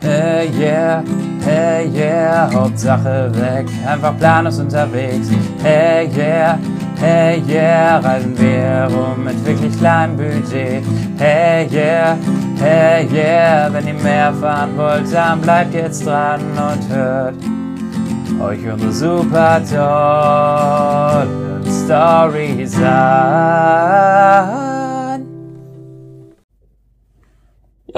Hey yeah, hey yeah, Hauptsache weg, einfach planlos unterwegs. Hey yeah, hey yeah, reisen wir rum mit wirklich kleinem Budget. Hey yeah, hey yeah, wenn ihr mehr fahren wollt, dann bleibt jetzt dran und hört euch unsere super tollen Stories an.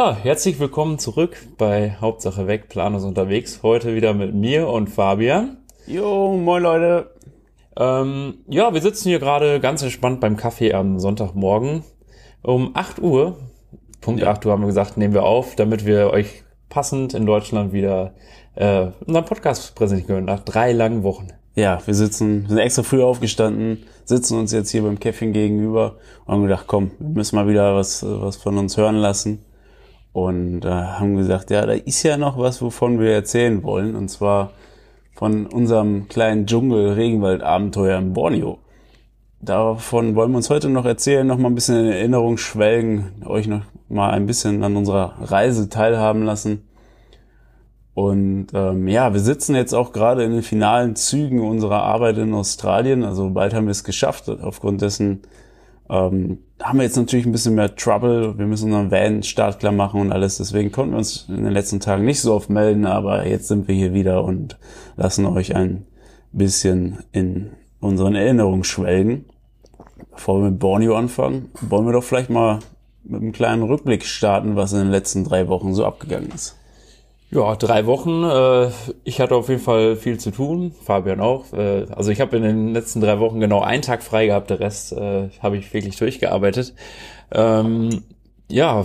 Ja, herzlich willkommen zurück bei Hauptsache weg, Planus unterwegs. Heute wieder mit mir und Fabian. Jo, moin Leute. Ähm, ja, wir sitzen hier gerade ganz entspannt beim Kaffee am Sonntagmorgen. Um 8 Uhr, Punkt Ja. 8 Uhr haben wir gesagt, nehmen wir auf, damit wir euch passend in Deutschland wieder äh, unseren Podcast präsentieren können, nach drei langen Wochen. Ja, wir sitzen, sind extra früh aufgestanden, sitzen uns jetzt hier beim Käffchen gegenüber und haben gedacht, komm, wir müssen mal wieder was, was von uns hören lassen. Und äh, haben gesagt, ja, da ist ja noch was, wovon wir erzählen wollen. Und zwar von unserem kleinen Dschungel-Regenwald-Abenteuer in Borneo. Davon wollen wir uns heute noch erzählen, noch mal ein bisschen in Erinnerung schwelgen, euch noch mal ein bisschen an unserer Reise teilhaben lassen. Und ähm, ja, wir sitzen jetzt auch gerade in den finalen Zügen unserer Arbeit in Australien. Also bald haben wir es geschafft. Aufgrund dessen ähm, haben wir jetzt natürlich ein bisschen mehr Trouble. Wir müssen unseren Van startklar machen und alles. Deswegen konnten wir uns in den letzten Tagen nicht so oft melden. Aber jetzt sind wir hier wieder und lassen euch ein bisschen in unseren Erinnerungen schwelgen. Bevor wir mit Borneo anfangen, wollen wir doch vielleicht mal mit einem kleinen Rückblick starten, was in den letzten drei Wochen so abgegangen ist. Ja, drei Wochen. Äh, ich hatte auf jeden Fall viel zu tun, Fabian auch. Äh, also ich habe in den letzten drei Wochen genau einen Tag frei gehabt, der Rest äh, habe ich wirklich durchgearbeitet. Ähm, ja,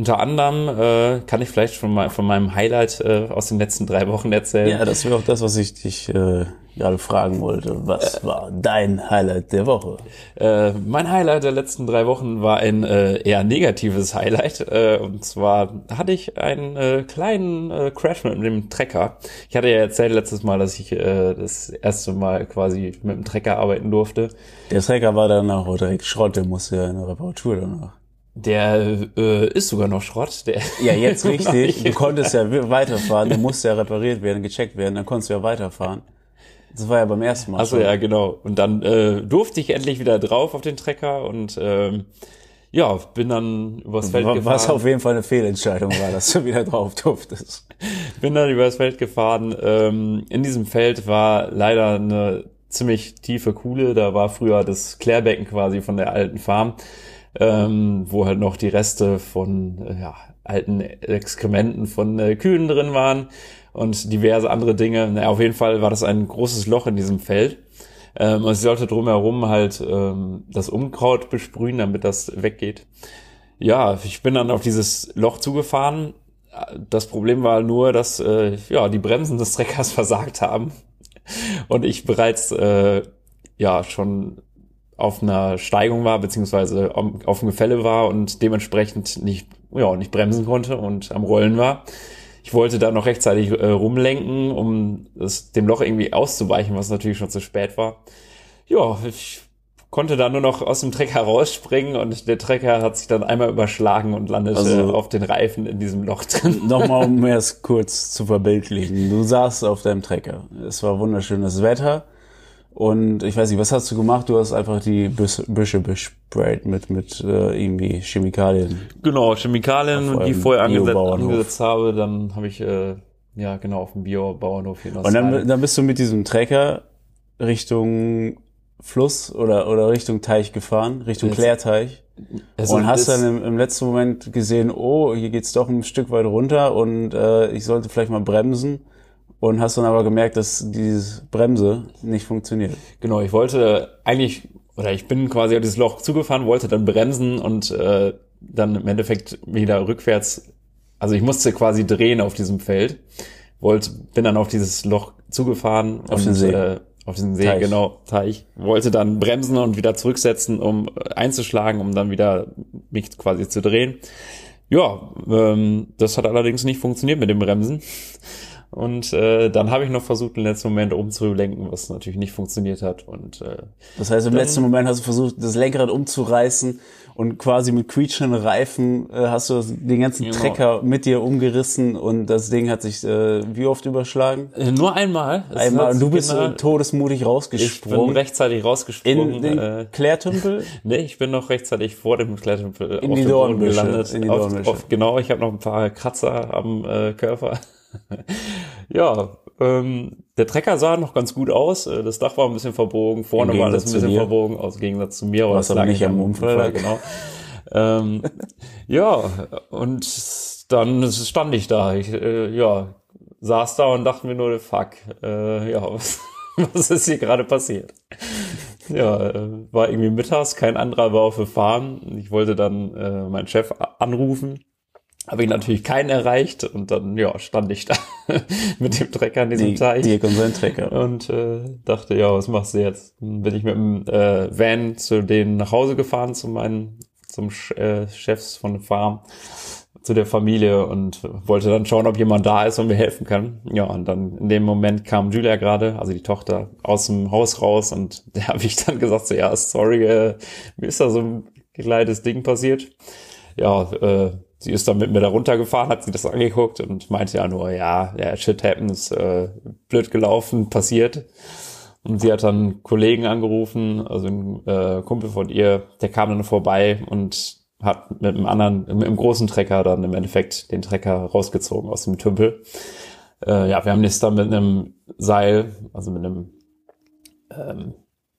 unter anderem äh, kann ich vielleicht von, mei- von meinem Highlight äh, aus den letzten drei Wochen erzählen. Ja, das wäre auch das, was ich dich äh, gerade fragen wollte. Was war dein Highlight der Woche? Äh, mein Highlight der letzten drei Wochen war ein äh, eher negatives Highlight. Äh, und zwar hatte ich einen äh, kleinen äh, Crash mit dem Trecker. Ich hatte ja erzählt letztes Mal, dass ich äh, das erste Mal quasi mit dem Trecker arbeiten durfte. Der Trecker war danach auch direkt Schrott, der musste ja in eine Reparatur danach. Der äh, ist sogar noch Schrott. Der Ja, jetzt richtig. Du konntest ja weiterfahren, der musste ja repariert werden, gecheckt werden, dann konntest du ja weiterfahren. Das war ja beim ersten Mal. Achso, ja, genau. Und dann äh, durfte ich endlich wieder drauf auf den Trecker und ähm, ja, bin dann übers Feld Wa- gefahren. Was auf jeden Fall eine Fehlentscheidung war, dass du wieder drauf durftest. bin dann übers Feld gefahren. Ähm, in diesem Feld war leider eine ziemlich tiefe Kuhle. Da war früher das Klärbecken quasi von der alten Farm, ähm, wo halt noch die Reste von äh, ja, alten Exkrementen von äh, Kühen drin waren und diverse andere Dinge. Naja, auf jeden Fall war das ein großes Loch in diesem Feld. Ähm, und ich sollte drumherum halt ähm, das Unkraut besprühen, damit das weggeht. Ja, ich bin dann auf dieses Loch zugefahren. Das Problem war nur, dass äh, ja die Bremsen des Treckers versagt haben und ich bereits äh, ja schon auf einer Steigung war beziehungsweise auf dem Gefälle war und dementsprechend nicht ja nicht bremsen konnte und am Rollen war. Ich wollte da noch rechtzeitig äh, rumlenken, um es, dem Loch irgendwie auszuweichen, was natürlich schon zu spät war. Ja, ich konnte da nur noch aus dem Trecker rausspringen und der Trecker hat sich dann einmal überschlagen und landete Also- auf den Reifen in diesem Loch drin. Nochmal, um es kurz zu verbildlichen. Du saßt auf deinem Trecker. Es war wunderschönes Wetter. Und ich weiß nicht, was hast du gemacht? Du hast einfach die Büs- Büsche besprayt mit, mit äh, irgendwie Chemikalien. Genau, Chemikalien, die ich vorher angesetzt, angesetzt habe, dann habe ich äh, ja genau auf dem Biobauernhof hier Und dann, dann bist du mit diesem Trecker Richtung Fluss oder, oder Richtung Teich gefahren, Richtung Klärteich. Also und hast dann im, im letzten Moment gesehen, oh, hier geht's doch ein Stück weit runter und äh, ich sollte vielleicht mal bremsen. Und hast dann aber gemerkt, dass diese Bremse nicht funktioniert. Genau, ich wollte eigentlich, oder ich bin quasi auf dieses Loch zugefahren, wollte dann bremsen und äh, dann im Endeffekt wieder rückwärts, also ich musste quasi drehen auf diesem Feld, wollte, bin dann auf dieses Loch zugefahren. Auf und, den See. Äh, auf den See, Teich. genau, Teich. Wollte dann bremsen und wieder zurücksetzen, um äh, einzuschlagen, um dann wieder mich quasi zu drehen. Ja, ähm, das hat allerdings nicht funktioniert mit dem Bremsen. Und äh, dann habe ich noch versucht, im letzten Moment umzulenken, was natürlich nicht funktioniert hat. Und äh, Das heißt, im letzten Moment hast du versucht, das Lenkrad umzureißen und quasi mit quietschenden Reifen äh, hast du den ganzen Genau. Trecker mit dir umgerissen und das Ding hat sich äh, wie oft überschlagen? äh, nur einmal. Es Einmal und du bist genau- todesmutig ich bin rausgesprungen rechtzeitig rausgesprungen. in den äh, Klärtümpel. Nee, ich bin noch rechtzeitig vor dem Klettertempel In auf die Dornbüsche, gelandet. in die auf, Dornbüsche. auf, genau, ich habe noch ein paar Kratzer am äh, Körper. Ja, ähm, der Trecker sah noch ganz gut aus. Äh, Das Dach war ein bisschen verbogen, vorne war alles ein bisschen verbogen, aus Gegensatz zu mir. Was aber nicht am Unfall. genau. ähm, ja, und dann stand ich da. Ich, äh, ja, saß da und dachte mir nur, fuck, äh, ja, was, was ist hier gerade passiert? Ja, äh, war irgendwie mittags, kein anderer war auf der Farm. Ich wollte dann äh, meinen Chef anrufen. Habe ich natürlich keinen erreicht und dann ja stand ich da mit dem Trecker an diesem Die, Teich Dirk und sein Trecker. und äh, dachte, ja, was machst du jetzt? Dann bin ich mit dem äh, Van zu denen nach Hause gefahren, zu meinen, zum Sch äh, Chefs von der Farm, zu der Familie und wollte dann schauen, ob jemand da ist und mir helfen kann. Ja, und dann in dem Moment kam Julia gerade, also die Tochter, aus dem Haus raus und da habe ich dann gesagt, so, ja, sorry, äh, mir ist da so ein kleines Ding passiert. Ja, äh, sie ist dann mit mir da runtergefahren, hat sie das angeguckt und meinte ja nur, ja, ja, shit happens, äh, blöd gelaufen, passiert. Und sie hat dann Kollegen angerufen, also ein äh, Kumpel von ihr, der kam dann vorbei und hat mit einem anderen, mit einem großen Trecker dann im Endeffekt den Trecker rausgezogen aus dem Tümpel. Äh, ja, wir haben das dann mit einem Seil, also mit einem, ähm,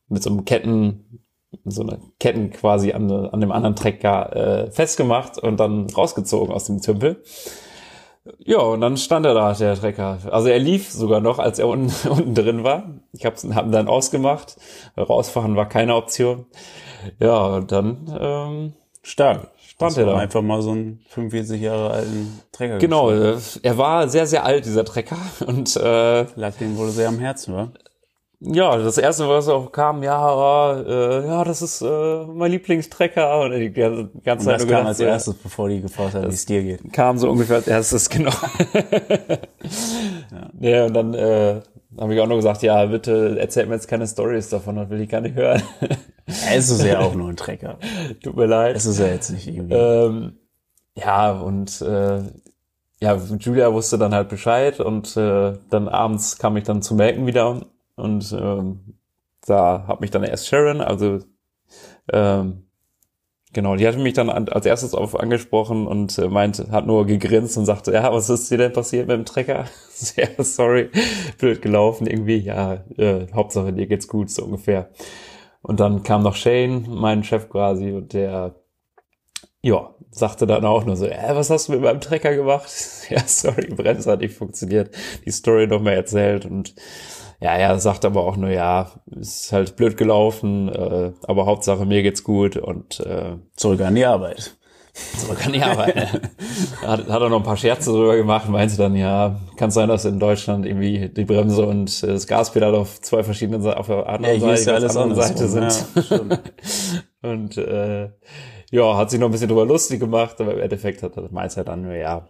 mit so einem Ketten, so eine Ketten quasi an, an dem anderen Trecker äh, festgemacht und dann rausgezogen aus dem Tümpel. Ja, und dann stand er da, der Trecker. Also er lief sogar noch, als er unten, unten drin war. Ich habe hab ihn dann ausgemacht. Rausfahren war keine Option. Ja, und dann ähm, stand Das er da. einfach mal so einen 45 Jahre alten Trecker. Genau, geschnappt. äh, er war sehr, sehr alt, dieser Trecker. Und äh, Lag dem wohl sehr am Herzen, wa? Ja, das erste, was auch kam, ja, äh, ja, das ist äh, mein Lieblingstrecker. Und die ganze, ganze Und Zeit das nur kam gedacht, als erstes, bevor die gefragt haben, wie es dir geht. kam so ungefähr als erstes, genau. ja. und dann äh, habe ich auch nur gesagt, ja, bitte erzählt mir jetzt keine Stories davon, das will ich gar nicht hören. Es ist ja auch nur ein Trecker. Tut mir leid. Es ist ja jetzt nicht irgendwie. Ähm, ja, und äh, ja, Julia wusste dann halt Bescheid und äh, dann abends kam ich dann zu melken wieder und ähm, da hat mich dann erst Sharon, also ähm, genau, die hatte mich dann an, als erstes auf angesprochen und äh, meinte, hat nur gegrinst und sagte, ja, was ist dir denn passiert mit dem Trecker? Sehr sorry, blöd gelaufen irgendwie, ja, äh, Hauptsache dir geht's gut, so ungefähr. Und dann kam noch Shane, mein Chef quasi, und der ja, sagte dann auch nur so, äh, was hast du mit meinem Trecker gemacht? ja, sorry, Bremse hat nicht funktioniert. Die Story noch mal erzählt und ja, er sagt aber auch nur, ja, ist halt blöd gelaufen, äh, aber Hauptsache mir geht's gut und äh, Zurück an die Arbeit. so kann ich arbeiten. hat, hat er noch ein paar Scherze drüber gemacht, meinte dann, ja, kann sein, dass in Deutschland irgendwie die Bremse und das Gaspedal auf zwei verschiedenen Seiten, auf der anderen ist Seite, ja alles anderen. Seite sind. Ja. Und äh, ja, hat sich noch ein bisschen drüber lustig gemacht, aber im Endeffekt hat das meint er dann nur, ja,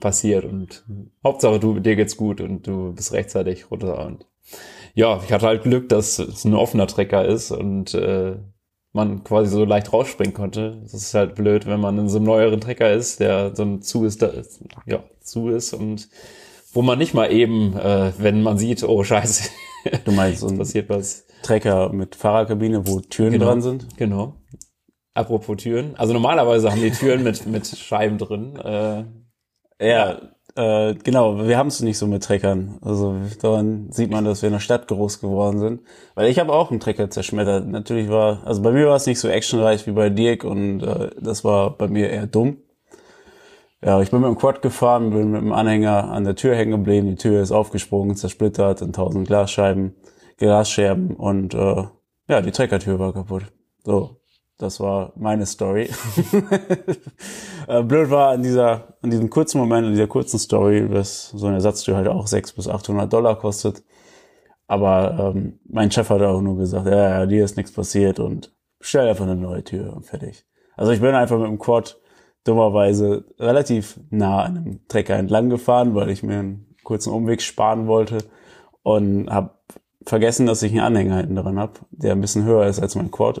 passiert und Hauptsache du, dir geht's gut und du bist rechtzeitig runter und ja, ich hatte halt Glück, dass es ein offener Trecker ist und äh, man quasi so leicht rausspringen konnte. Das ist halt blöd, wenn man in so einem neueren Trecker ist, der so ein zu ist, da, ja, zu ist und wo man nicht mal eben, äh, wenn man sieht, oh scheiße, Du meinst so ein passiert was. Trecker mit Fahrerkabine, wo Türen Genau. dran sind? Genau. Apropos Türen. Also normalerweise haben die Türen mit, mit Scheiben drin. Äh, Ja, äh, genau. Wir haben es nicht so mit Treckern. Also daran sieht man, dass wir in der Stadt groß geworden sind. Weil ich habe auch einen Trecker zerschmettert. Natürlich war, also bei mir war es nicht so actionreich wie bei Dirk und äh, das war bei mir eher dumm. Ja, ich bin mit dem Quad gefahren, bin mit dem Anhänger an der Tür hängen geblieben. Die Tür ist aufgesprungen, zersplittert in tausend Glasscheiben, Glasscherben und äh, ja, die Treckertür war kaputt. So, das war meine Story. Äh, Blöd war an dieser, an diesem kurzen Moment, in dieser kurzen Story, dass so eine Ersatztür halt auch 600 bis 800 Dollar kostet. Aber ähm, mein Chef hat auch nur gesagt, ja, ja, dir ist nichts passiert und bestell einfach eine neue Tür und fertig. Also ich bin einfach mit dem Quad dummerweise relativ nah an einem Trecker entlang gefahren, weil ich mir einen kurzen Umweg sparen wollte und habe vergessen, dass ich einen Anhänger hinten dran habe, der ein bisschen höher ist als mein Quad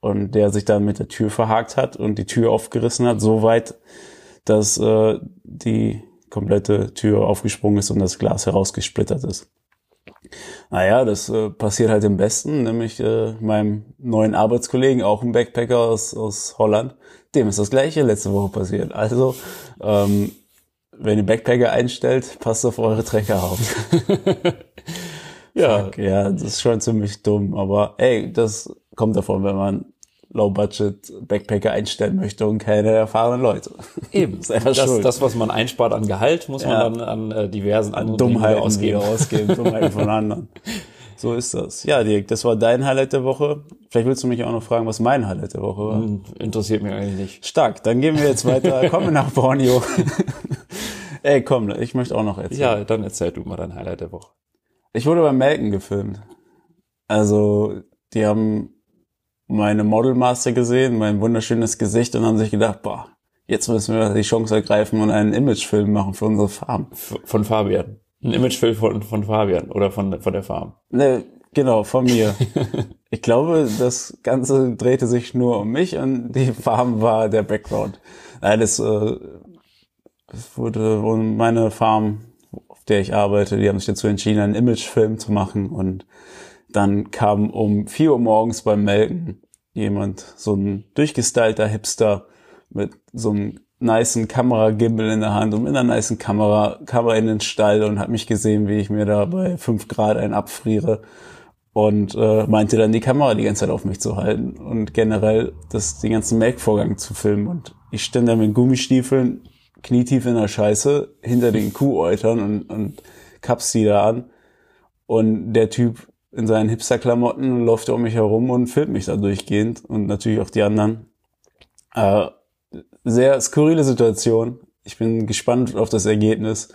und der sich dann mit der Tür verhakt hat und die Tür aufgerissen hat, so weit, dass äh, die komplette Tür aufgesprungen ist und das Glas herausgesplittert ist. Naja, das äh, passiert halt im Besten, nämlich äh, meinem neuen Arbeitskollegen, auch ein Backpacker aus, aus Holland, dem ist das gleiche letzte Woche passiert. Also, ähm, wenn ihr Backpacker einstellt, passt auf eure Trecker auf. ja. Fuck, ja, das ist schon ziemlich dumm, aber ey, das kommt davon, wenn man Low-Budget-Backpacker einstellen möchte und keine erfahrenen Leute. Eben. das, ist das, das, was man einspart an Gehalt, muss man ja. dann an äh, diversen an Dummheiten ausgeben. ausgeben Dummheiten von anderen. So ist das. Ja, Dirk, das war dein Highlight der Woche. Vielleicht willst du mich auch noch fragen, was mein Highlight der Woche war. Hm, interessiert mich eigentlich nicht. Stark, dann gehen wir jetzt weiter. Kommen nach Borneo. Ey, komm, ich möchte auch noch erzählen. Ja, dann erzähl du mal dein Highlight der Woche. Ich wurde beim Melken gefilmt. Also, die haben meine Modelmaster gesehen, mein wunderschönes Gesicht und haben sich gedacht, boah, jetzt müssen wir die Chance ergreifen und einen Imagefilm machen für unsere Farm. Von Fabian. Ein Imagefilm von, von Fabian oder von, von der Farm. Ne, genau, von mir. ich glaube, das Ganze drehte sich nur um mich und die Farm war der Background. Nein, das, äh, das wurde meine Farm, auf der ich arbeite, die haben sich dazu entschieden, einen Imagefilm zu machen und dann kam um vier Uhr morgens beim Melken jemand, so ein durchgestylter Hipster mit so einem niceen Kameragimbal in der Hand und mit einer niceen Kamera kam er in den Stall und hat mich gesehen, wie ich mir da bei fünf Grad einen abfriere und äh, meinte dann die Kamera die ganze Zeit auf mich zu halten und generell das den ganzen Melkvorgang zu filmen. Und ich stand da mit Gummistiefeln knietief in der Scheiße hinter den Kuhäutern und, und kaps die da an. Und der Typ in seinen Hipster-Klamotten läuft er um mich herum und filmt mich da durchgehend und natürlich auch die anderen. Äh, sehr skurrile Situation. Ich bin gespannt auf das Ergebnis.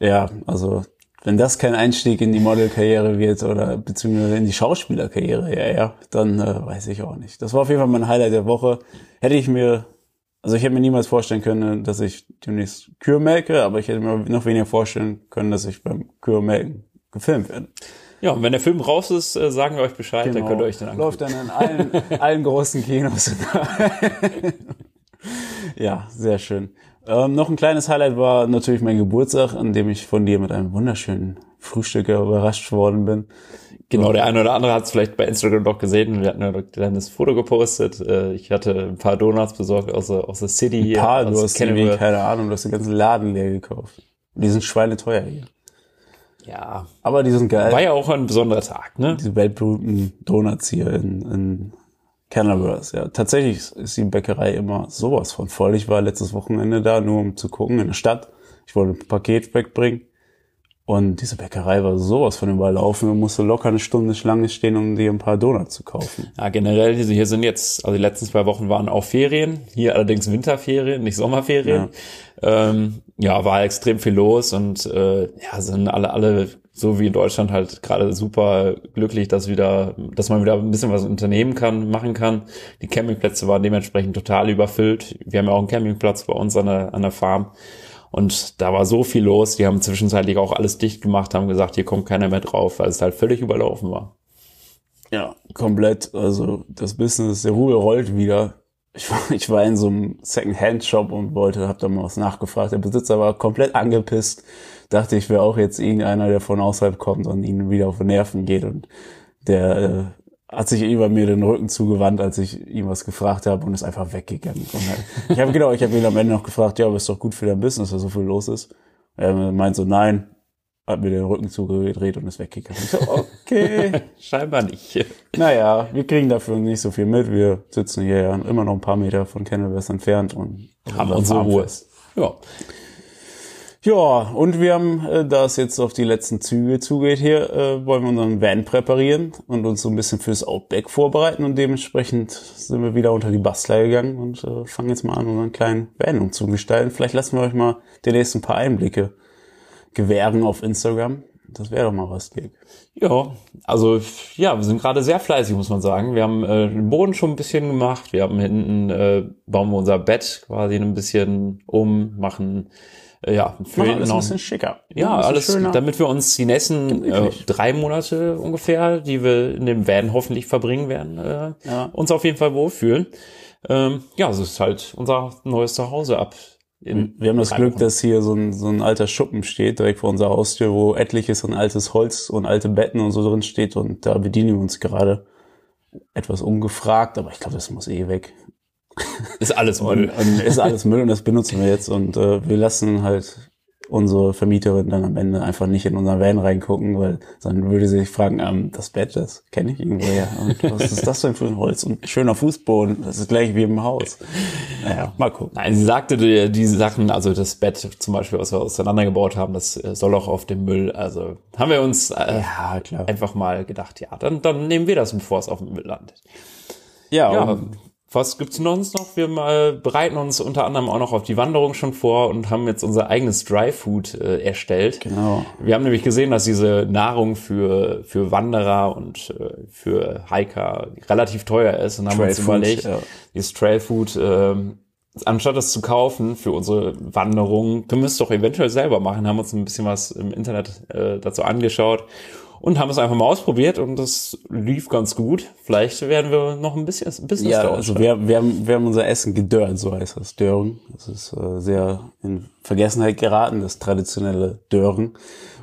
Ja, also wenn das kein Einstieg in die Modelkarriere wird oder beziehungsweise in die Schauspielerkarriere, ja, ja, dann äh, weiß ich auch nicht. Das war auf jeden Fall mein Highlight der Woche. Hätte ich mir, also ich hätte mir niemals vorstellen können, dass ich demnächst Kühe melke, aber ich hätte mir noch weniger vorstellen können, dass ich beim Kühe melken gefilmt werde. Ja, und wenn der Film raus ist, äh, sagen wir euch Bescheid, genau. dann könnt ihr euch den angucken. Läuft dann in allen, allen großen Kinos. ja, sehr schön. Ähm, noch ein kleines Highlight war natürlich mein Geburtstag, an dem ich von dir mit einem wunderschönen Frühstück überrascht worden bin. Genau, der eine oder andere hat es vielleicht bei Instagram doch gesehen. Wir hatten ein kleines Foto gepostet. Äh, ich hatte ein paar Donuts besorgt aus der, aus der City hier. Ein paar, du hast keine Ahnung, du hast den ganzen Laden leer gekauft. Die sind schweineteuer hier. Ja. Aber die sind geil. War ja auch ein besonderer Tag, ne? Diese weltberühmten Donuts hier in, in Cannabis, ja. Tatsächlich ist die Bäckerei immer sowas von voll. Ich war letztes Wochenende da, nur um zu gucken in der Stadt. Ich wollte ein Paket wegbringen. Und diese Bäckerei war sowas von überlaufen. Man musste locker eine Stunde Schlange stehen, um dir ein paar Donuts zu kaufen. Ja, generell, hier sind jetzt, also die letzten zwei Wochen waren auch Ferien. Hier allerdings Winterferien, nicht Sommerferien. Ja, ähm, ja war extrem viel los und äh, ja, sind alle, alle so wie in Deutschland halt gerade super glücklich, dass wieder, dass man wieder ein bisschen was unternehmen kann, machen kann. Die Campingplätze waren dementsprechend total überfüllt. Wir haben ja auch einen Campingplatz bei uns an der, an der Farm. Und da war so viel los, die haben zwischenzeitlich auch alles dicht gemacht, haben gesagt, hier kommt keiner mehr drauf, weil es halt völlig überlaufen war. Ja, komplett. Also das Business, der Rubel rollt wieder. Ich war, ich war in so einem Second-Hand-Shop und wollte, hab da mal was nachgefragt. Der Besitzer war komplett angepisst. Dachte, ich wäre auch jetzt irgendeiner, der von außerhalb kommt und ihnen wieder auf die Nerven geht. Und der äh, hat sich über mir den Rücken zugewandt, als ich ihm was gefragt habe und ist einfach weggegangen. Ich habe genau, ich habe ihn am Ende noch gefragt, ja, aber ist doch gut für dein Business, dass so viel los ist. Er meint so, nein, hat mir den Rücken zugedreht und ist weggegangen. Ich so, okay. Scheinbar nicht. Naja, wir kriegen dafür nicht so viel mit. Wir sitzen hier ja immer noch ein paar Meter von Kennelwest entfernt und haben unsere Ruhe. Ja. Ja, und wir haben, äh, da es jetzt auf die letzten Züge zugeht hier, äh, wollen wir unseren Van präparieren und uns so ein bisschen fürs Outback vorbereiten und dementsprechend sind wir wieder unter die Bastler gegangen und äh, fangen jetzt mal an, unseren kleinen Van umzugestalten. Vielleicht lassen wir euch mal demnächst ein paar Einblicke gewähren auf Instagram. Das wäre doch mal was, Dirk. Ja, also ja, wir sind gerade sehr fleißig, muss man sagen. Wir haben äh, den Boden schon ein bisschen gemacht. Wir haben hinten, äh, bauen wir unser Bett quasi ein bisschen um, machen ja, für Machen alles noch, ein bisschen schicker. ja, bisschen alles, schöner. damit wir uns die nächsten äh, drei Monate ungefähr, die wir in dem Van hoffentlich verbringen werden, äh, Ja. uns auf jeden Fall wohlfühlen. Ähm, ja, es ist halt unser neues Zuhause ab. Wir haben das Glück, Wochen. dass hier so ein, so ein alter Schuppen steht, direkt vor unserer Haustür, wo etliches an altes Holz und alte Betten und so drin steht und da bedienen wir uns gerade etwas ungefragt, aber ich glaube, das muss eh weg. Ist alles Und, Müll. und ist alles Müll und das benutzen wir jetzt und äh, wir lassen halt unsere Vermieterin dann am Ende einfach nicht in unseren Van reingucken, weil dann würde sie sich fragen, ähm, das Bett, das kenne ich irgendwoher. Und was ist das denn für ein Holz? Und schöner Fußboden, das ist gleich wie im Haus. Naja, mal gucken. Nein, sie sagte, die, die Sachen, also das Bett zum Beispiel, was wir auseinandergebaut haben, das äh, soll auch auf dem Müll. Also haben wir uns äh, Ja, klar. einfach mal gedacht, ja, dann, dann nehmen wir das, bevor es auf dem Müll landet. Ja, Ja, und was gibt's sonst noch? Wir mal bereiten uns unter anderem auch noch auf die Wanderung schon vor und haben jetzt unser eigenes Dry Food äh, erstellt. genau. Wir haben nämlich gesehen, dass diese Nahrung für, für Wanderer und äh, für Hiker relativ teuer ist und haben Trail uns Food, überlegt, ja. dieses Trail Food, ähm, anstatt es zu kaufen für unsere Wanderung, können wir es doch eventuell selber machen, haben uns ein bisschen was im Internet äh, dazu angeschaut und haben es einfach mal ausprobiert und das lief ganz gut. Vielleicht werden wir noch ein bisschen ein Business Ja, also wir, wir, haben, wir haben unser Essen gedörrt, so heißt das, Dörren. Das ist äh, sehr in Vergessenheit geraten, das traditionelle Dörren.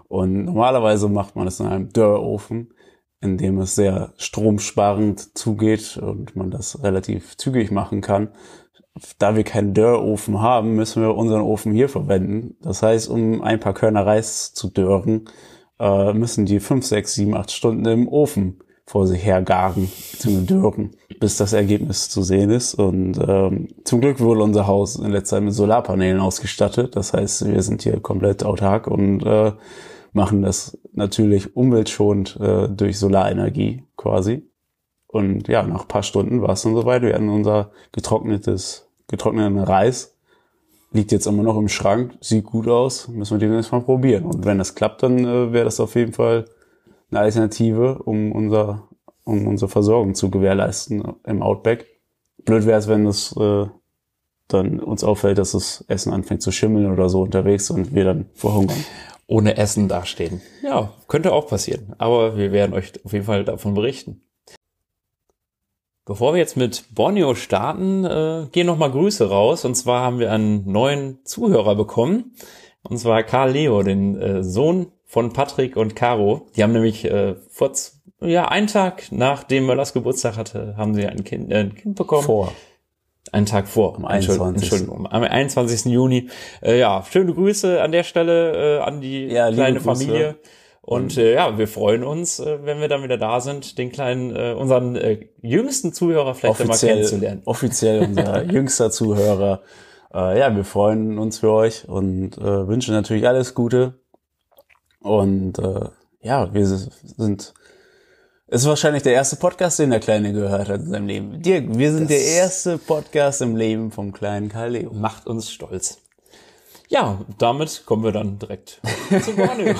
Und normalerweise macht man es in einem Dörrofen, in dem es sehr stromsparend zugeht und man das relativ zügig machen kann. Da wir keinen Dörrofen haben, müssen wir unseren Ofen hier verwenden. Das heißt, um ein paar Körner Reis zu dörren, äh, müssen die fünf, sechs, sieben, acht Stunden im Ofen vor sich hergaren, zum Dörren, bis das Ergebnis zu sehen ist. Und ähm, zum Glück wurde unser Haus in letzter Zeit mit Solarpanelen ausgestattet. Das heißt, wir sind hier komplett autark und äh, machen das natürlich umweltschonend äh, durch Solarenergie quasi. Und ja, nach paar Stunden war es dann soweit. Wir hatten unser getrocknetes, getrockneten Reis. Liegt jetzt immer noch im Schrank, sieht gut aus, müssen wir demnächst mal probieren. Und wenn das klappt, dann äh, wäre das auf jeden Fall eine Alternative, um unser, um unsere Versorgung zu gewährleisten im Outback. Blöd wäre es, wenn es äh, dann uns auffällt, dass das Essen anfängt zu schimmeln oder so unterwegs und wir dann verhungern. ohne Essen dastehen. Ja, könnte auch passieren. Aber wir werden euch auf jeden Fall davon berichten. Bevor wir jetzt mit Borneo starten, äh, gehen noch mal Grüße raus. Und zwar haben wir einen neuen Zuhörer bekommen. Und zwar Karl Leo, den äh, Sohn von Patrick und Caro. Die haben nämlich äh, vor ja, einen Tag nachdem Möllers Geburtstag hatte, haben sie ein Kind, äh, ein Kind bekommen. Vor. Einen Tag vor. Am Entschuldigung, 21.. Entschuldigung, am 21. Juni. Äh, ja, schöne Grüße an der Stelle äh, an die Ja, liebe kleine Grüße. Und äh, ja, wir freuen uns, äh, wenn wir dann wieder da sind, den kleinen, äh, unseren äh, jüngsten Zuhörer vielleicht Offiziell, kennenzulernen. offiziell unser jüngster Zuhörer. Äh, ja, wir freuen uns für euch und äh, wünschen natürlich alles Gute. Und äh, ja, wir sind es ist wahrscheinlich der erste Podcast, den der Kleine gehört hat in seinem Leben. Dirk, wir sind Das- der erste Podcast im Leben vom kleinen Karl Leo. Macht uns stolz. Ja, damit kommen wir dann direkt zu Borneo.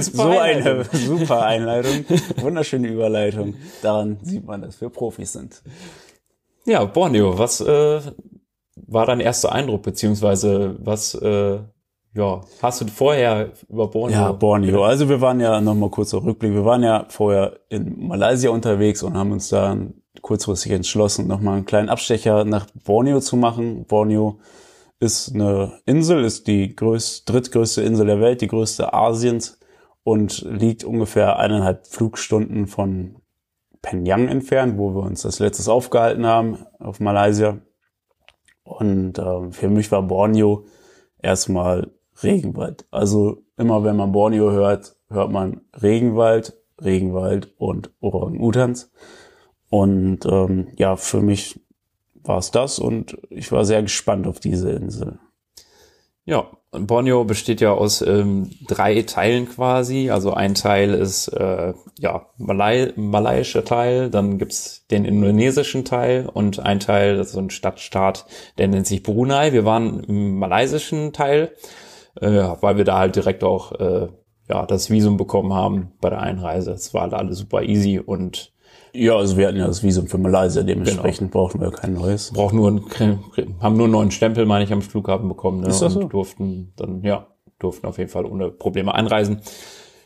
So Einleitung. eine super Einleitung, wunderschöne Überleitung. Daran sieht man, dass wir Profis sind. Ja, Borneo, was äh, war dein erster Eindruck, beziehungsweise was, äh, ja, hast du vorher über Borneo? Ja, Borneo. Also wir waren ja nochmal kurzer Rückblick. Wir waren ja vorher in Malaysia unterwegs und haben uns dann kurzfristig entschlossen, nochmal einen kleinen Abstecher nach Borneo zu machen. Borneo ist eine Insel, ist die größte, drittgrößte Insel der Welt, die größte Asiens und liegt ungefähr eineinhalb Flugstunden von Penang entfernt, wo wir uns das letztes aufgehalten haben auf Malaysia. Und ähm, für mich war Borneo erstmal Regenwald. Also immer wenn man Borneo hört, hört man Regenwald, Regenwald und Orang-Utans. Und ähm, ja, für mich war es das und ich war sehr gespannt auf diese Insel. Ja, Borneo besteht ja aus ähm, drei Teilen quasi. Also ein Teil ist äh, ja Malai malaiischer Teil, dann gibt's den indonesischen Teil und ein Teil, das ist so ein Stadtstaat, der nennt sich Brunei. Wir waren im malaysischen Teil, äh, weil wir da halt direkt auch äh, ja das Visum bekommen haben bei der Einreise. Es war halt alles super easy und Ja, also wir hatten ja das Visum für Malaysia, dementsprechend genau. brauchten wir kein neues. Brauchen nur ein, haben nur einen neuen Stempel, meine ich, am Flughafen bekommen. Ne? Ist das so? Und durften dann, ja, durften auf jeden Fall ohne Probleme einreisen.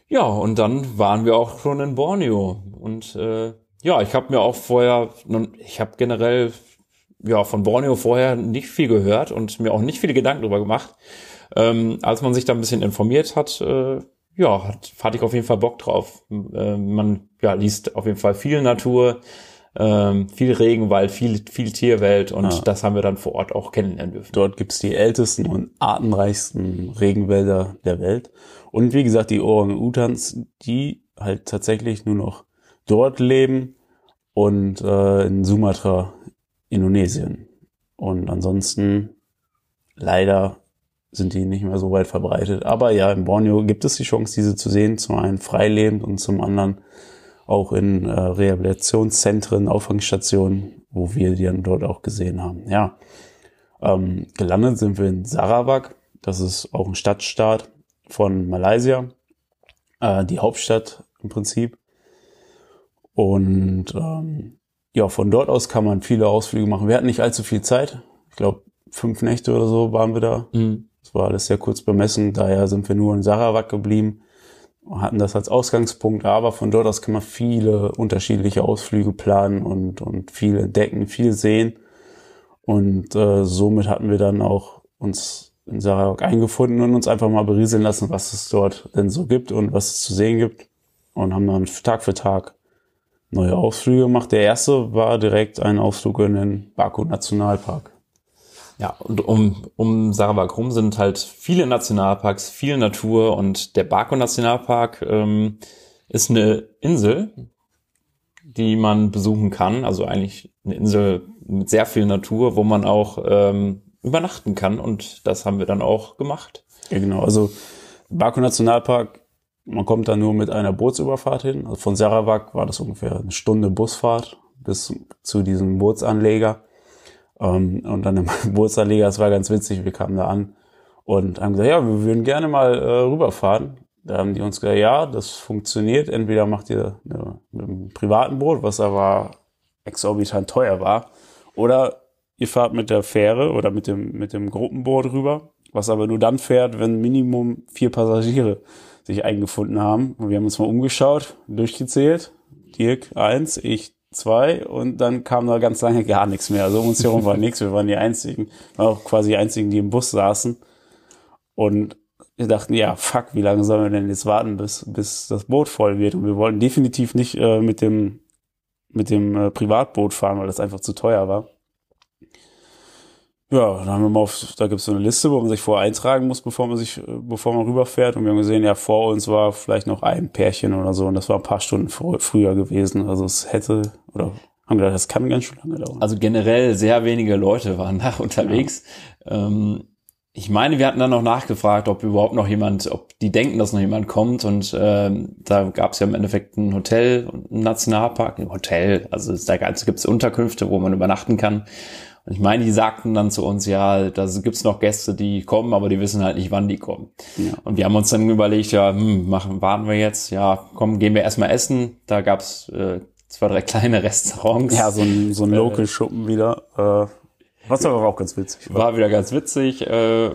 Ja, und dann waren wir auch schon in Borneo. Und äh, ja, ich habe mir auch vorher, ich habe generell ja von Borneo vorher nicht viel gehört und mir auch nicht viele Gedanken darüber gemacht. Ähm, als man sich da ein bisschen informiert hat, äh, ja, hat, hatte ich auf jeden Fall Bock drauf. Äh, man ja, liest auf jeden Fall viel Natur, ähm, viel Regenwald, viel, viel Tierwelt und ah. das haben wir dann vor Ort auch kennenlernen dürfen. Dort gibt's die ältesten und artenreichsten Regenwälder der Welt. Und wie gesagt, die Orang-Utans, die halt tatsächlich nur noch dort leben und äh, in Sumatra, Indonesien. Und ansonsten leider sind die nicht mehr so weit verbreitet. Aber ja, in Borneo gibt es die Chance, diese zu sehen. Zum einen freilebend und zum anderen auch in äh, Rehabilitationszentren, Auffangstationen, wo wir die dann dort auch gesehen haben. Ja, ähm, gelandet sind wir in Sarawak. Das ist auch ein Stadtstaat von Malaysia, äh, die Hauptstadt im Prinzip. Und ähm, ja, von dort aus kann man viele Ausflüge machen. Wir hatten nicht allzu viel Zeit. Ich glaube, fünf Nächte oder so waren wir da. Mhm. Das war alles sehr kurz bemessen. Daher sind wir nur in Sarawak geblieben hatten das als Ausgangspunkt. Aber von dort aus kann man viele unterschiedliche Ausflüge planen und, und viel entdecken, viel sehen. Und äh, somit hatten wir dann auch uns in Sarawak eingefunden und uns einfach mal berieseln lassen, was es dort denn so gibt und was es zu sehen gibt. Und haben dann Tag für Tag neue Ausflüge gemacht. Der erste war direkt ein Ausflug in den Baku Nationalpark. Ja, und um, um Sarawak rum sind halt viele Nationalparks, viel Natur und der Baku Nationalpark ähm, ist eine Insel, die man besuchen kann. Also eigentlich eine Insel mit sehr viel Natur, wo man auch ähm, übernachten kann und das haben wir dann auch gemacht. Ja, genau. Also Baku Nationalpark, man kommt da nur mit einer Bootsüberfahrt hin. Also von Sarawak war das ungefähr eine Stunde Busfahrt bis zu diesem Bootsanleger. Ähm, und dann im Bootsanleger, das war ganz witzig, wir kamen da an und haben gesagt, ja, wir würden gerne mal äh, rüberfahren. Da haben die uns gesagt, ja, das funktioniert. Entweder macht ihr eine, mit einem privaten Boot, was aber exorbitant teuer war, oder ihr fahrt mit der Fähre oder mit dem, mit dem Gruppenboot rüber, was aber nur dann fährt, wenn Minimum vier Passagiere sich eingefunden haben. Und wir haben uns mal umgeschaut, durchgezählt. Dirk eins, ich zwei und dann kam da ganz lange gar nichts mehr. Also um uns herum war nichts. Wir waren die einzigen, waren auch quasi die einzigen, die im Bus saßen. Und wir dachten, ja, fuck, wie lange sollen wir denn jetzt warten, bis, bis das Boot voll wird? Und wir wollten definitiv nicht äh, mit dem, mit dem äh, Privatboot fahren, weil das einfach zu teuer war. Ja, dann haben wir mal auf, da gibt es so eine Liste, wo man sich vorher eintragen muss, bevor man sich, bevor man rüberfährt. Und wir haben gesehen, ja, vor uns war vielleicht noch ein Pärchen oder so. Und das war ein paar Stunden früher gewesen. Also es hätte, oder haben gedacht, das kann ganz schön lange dauern. Also generell sehr wenige Leute waren nach unterwegs. Ja. Ähm, ich meine, wir hatten dann noch nachgefragt, ob überhaupt noch jemand, ob die denken, dass noch jemand kommt. Und ähm, da gab es ja im Endeffekt ein Hotel, ein Nationalpark, ein Hotel. Also da gibt es Unterkünfte, wo man übernachten kann. Und ich meine, die sagten dann zu uns, ja, da gibt's noch Gäste, die kommen, aber die wissen halt nicht, wann die kommen. Ja. Und wir haben uns dann überlegt, ja, hm, machen, warten wir jetzt, ja, komm, gehen wir erstmal essen. Da gab's äh, zwei, drei kleine Restaurants. Ja, so ein, so ein äh, Local-Schuppen wieder. Äh, was aber auch ganz witzig war. War wieder ganz witzig. Äh,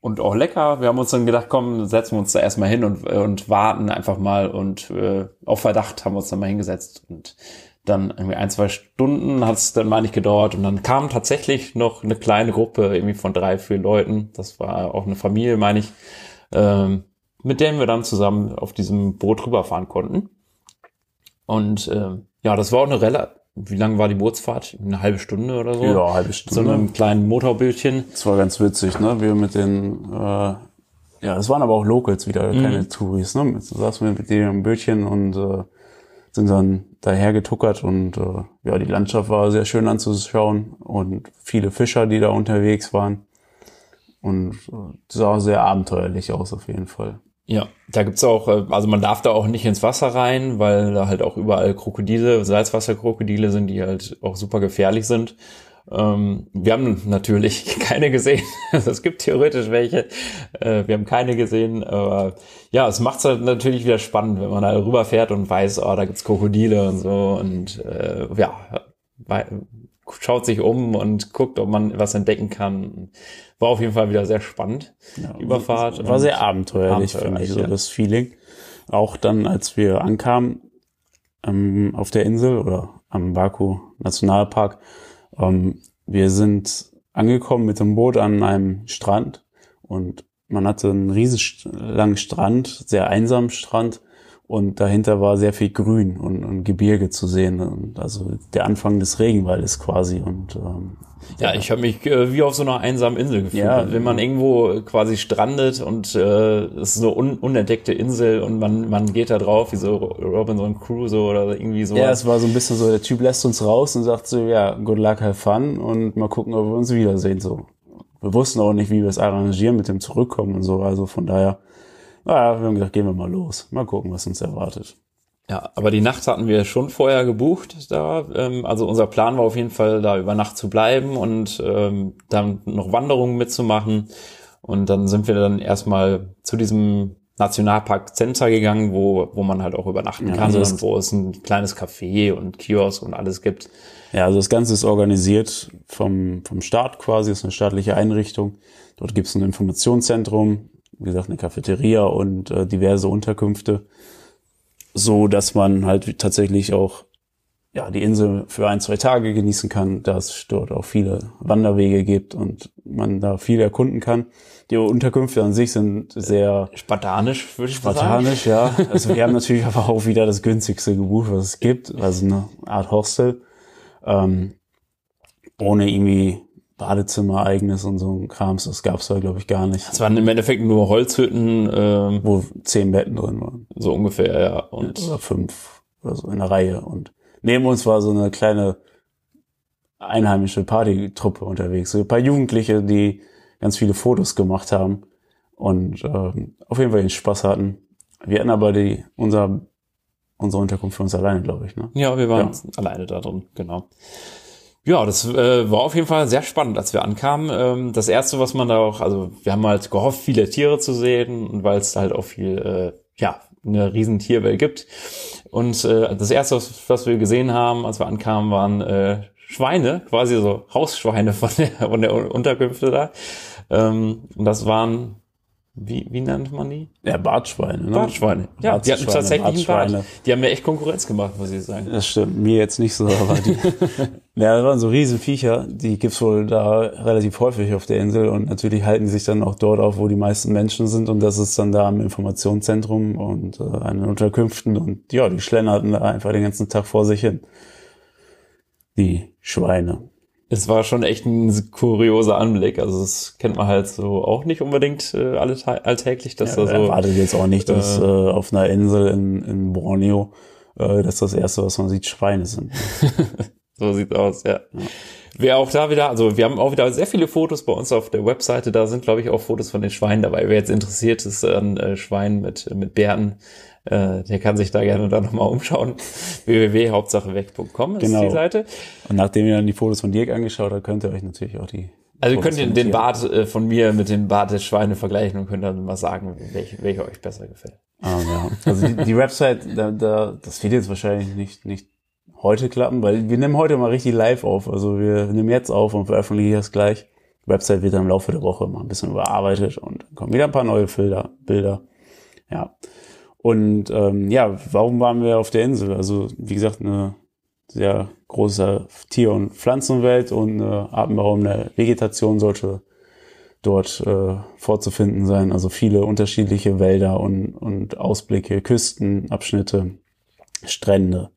und auch lecker. Wir haben uns dann gedacht, komm, setzen wir uns da erstmal hin und, und warten einfach mal und äh, auf Verdacht haben wir uns dann mal hingesetzt und dann irgendwie ein, zwei Stunden hat es dann mal nicht gedauert und dann kam tatsächlich noch eine kleine Gruppe irgendwie von drei, vier Leuten. Das war auch eine Familie, meine ich, ähm, mit denen wir dann zusammen auf diesem Boot rüberfahren konnten. Und ähm, ja, das war auch eine relativ, wie lang war die Bootsfahrt? Eine halbe Stunde oder so? Ja, halbe Stunde. So einem kleinen Motorbildchen. Das war ganz witzig, ne? Wir mit den, äh, ja, es waren aber auch Locals wieder, mhm. keine Touris, ne? Jetzt saßen wir mit denen im Bötchen und äh, sind dann daher getuckert und äh, ja, die Landschaft war sehr schön anzuschauen und viele Fischer, die da unterwegs waren. Und äh, sah sehr abenteuerlich aus auf jeden Fall. Ja, da gibt's auch, äh, also man darf da auch nicht ins Wasser rein, weil da halt auch überall Krokodile, Salzwasserkrokodile sind, die halt auch super gefährlich sind. Ähm, wir haben natürlich keine gesehen. Also es gibt theoretisch welche. Äh, wir haben keine gesehen. Aber ja, es macht es halt natürlich wieder spannend, wenn man da rüberfährt und weiß, oh, da gibt's Krokodile und so. Und äh, ja, schaut sich um und guckt, ob man was entdecken kann. War auf jeden Fall wieder sehr spannend. Ja, Überfahrt. War sehr abenteuerlich, abenteuerlich finde ich, so ja. das Feeling. Auch dann, als wir ankamen ähm, auf der Insel oder am Baku Nationalpark, ähm, wir sind angekommen mit dem Boot an einem Strand und man hatte einen riesig langen Strand, sehr einsamen Strand und dahinter war sehr viel Grün und, und Gebirge zu sehen und also der Anfang des Regenwaldes quasi und ähm, ja, ich habe mich äh, wie auf so einer einsamen Insel gefühlt. Ja, Wenn man irgendwo quasi strandet und äh, es ist so un unentdeckte Insel und man, man geht da drauf, wie so Robinson Crusoe oder irgendwie so. Ja, es war so ein bisschen so, der Typ lässt uns raus und sagt so, ja, good luck, have fun und mal gucken, ob wir uns wiedersehen. So. Wir wussten auch nicht, wie wir es arrangieren mit dem Zurückkommen und so. Also von daher naja, wir haben gesagt, gehen wir mal los. Mal gucken, was uns erwartet. Ja, aber die Nacht hatten wir schon vorher gebucht da. Ähm, also unser Plan war auf jeden Fall, da über Nacht zu bleiben und ähm, dann noch Wanderungen mitzumachen. Und dann sind wir dann erstmal zu diesem Nationalpark Center gegangen, wo, wo man halt auch übernachten ja, kann also und wo es ein kleines Café und Kiosk und alles gibt. Ja, also das Ganze ist organisiert vom, vom Staat quasi, ist eine staatliche Einrichtung. Dort gibt es ein Informationszentrum, wie gesagt, eine Cafeteria und äh, diverse Unterkünfte, so dass man halt tatsächlich auch ja, die Insel für ein, zwei Tage genießen kann, da es dort auch viele Wanderwege gibt und man da viel erkunden kann. Die Unterkünfte an sich sind sehr spartanisch, würde ich spartanisch, sagen. ja. Also wir haben natürlich aber auch wieder das günstigste gebucht, was es gibt, also eine Art Hostel, ähm, ohne irgendwie Badezimmer-eigenes und so ein Krams, das gab's da, glaube ich, gar nicht. Das waren im Endeffekt nur Holzhütten, ähm, wo zehn Betten drin waren. So ungefähr, ja. Und oder fünf oder so in der Reihe. Und neben uns war so eine kleine einheimische Partytruppe unterwegs. So ein paar Jugendliche, die ganz viele Fotos gemacht haben und ähm, auf jeden Fall den Spaß hatten. Wir hatten aber die, unser, unsere Unterkunft für uns alleine, glaube ich. Ne? Ja, wir waren ja. alleine da drin, genau. Ja, das äh, war auf jeden Fall sehr spannend, als wir ankamen. Ähm, das erste, was man da auch, also wir haben halt gehofft, viele Tiere zu sehen weil es halt auch viel, äh, ja, eine riesen Tierwelt gibt. Und äh, das erste, was, was wir gesehen haben, als wir ankamen, waren äh, Schweine, quasi so Hausschweine von der, von der Unterkünfte da. Ähm, und das waren wie, wie nennt man die? Ja, Bartschweine. Ne? Bartschweine. Ja, die hatten tatsächlich einen Bart. Die haben mir echt Konkurrenz gemacht, muss ich sagen. Das stimmt, mir jetzt nicht so, aber die, ja, das waren so riesen Viecher, die gibt's wohl da relativ häufig auf der Insel und natürlich halten die sich dann auch dort auf, wo die meisten Menschen sind und das ist dann da im Informationszentrum und äh, an den Unterkünften und ja, die schlennerten da einfach den ganzen Tag vor sich hin. Die Schweine es war schon echt ein kurioser Anblick. Also das kennt man halt so auch nicht unbedingt äh, alltäglich. Dass ja, da so, erwartet jetzt auch nicht, dass äh, äh, auf einer Insel in, in Borneo äh, dass das erste, was man sieht, Schweine sind. so sieht's aus, ja. ja. Wer auch da wieder, also wir haben auch wieder sehr viele Fotos bei uns auf der Webseite. Da sind, glaube ich, auch Fotos von den Schweinen dabei. Wer jetzt interessiert ist an äh, Schweinen mit, mit Bärten, äh, der kann sich da gerne dann nochmal umschauen. www.hauptsacheweg.com ist genau. die Seite. Und nachdem ihr dann die Fotos von Dirk angeschaut habt, könnt ihr euch natürlich auch die also ihr könnt den, den Bart äh, von mir mit dem Bart des Schweine vergleichen und könnt dann mal sagen, welche, welcher euch besser gefällt. Ah, ja. Also die, die Website, da, da, das wird jetzt wahrscheinlich nicht, nicht heute klappen, weil wir nehmen heute mal richtig live auf. Also wir nehmen jetzt auf und veröffentlichen das gleich. Die Website wird dann im Laufe der Woche mal ein bisschen überarbeitet und dann kommen wieder ein paar neue Bilder. Bilder. Ja. Und ähm, ja, warum waren wir auf der Insel? Also wie gesagt, eine sehr große Tier- und Pflanzenwelt und eine atemberaubende Vegetation sollte dort äh, vorzufinden sein. Also viele unterschiedliche Wälder und, und Ausblicke, Küstenabschnitte, Strände.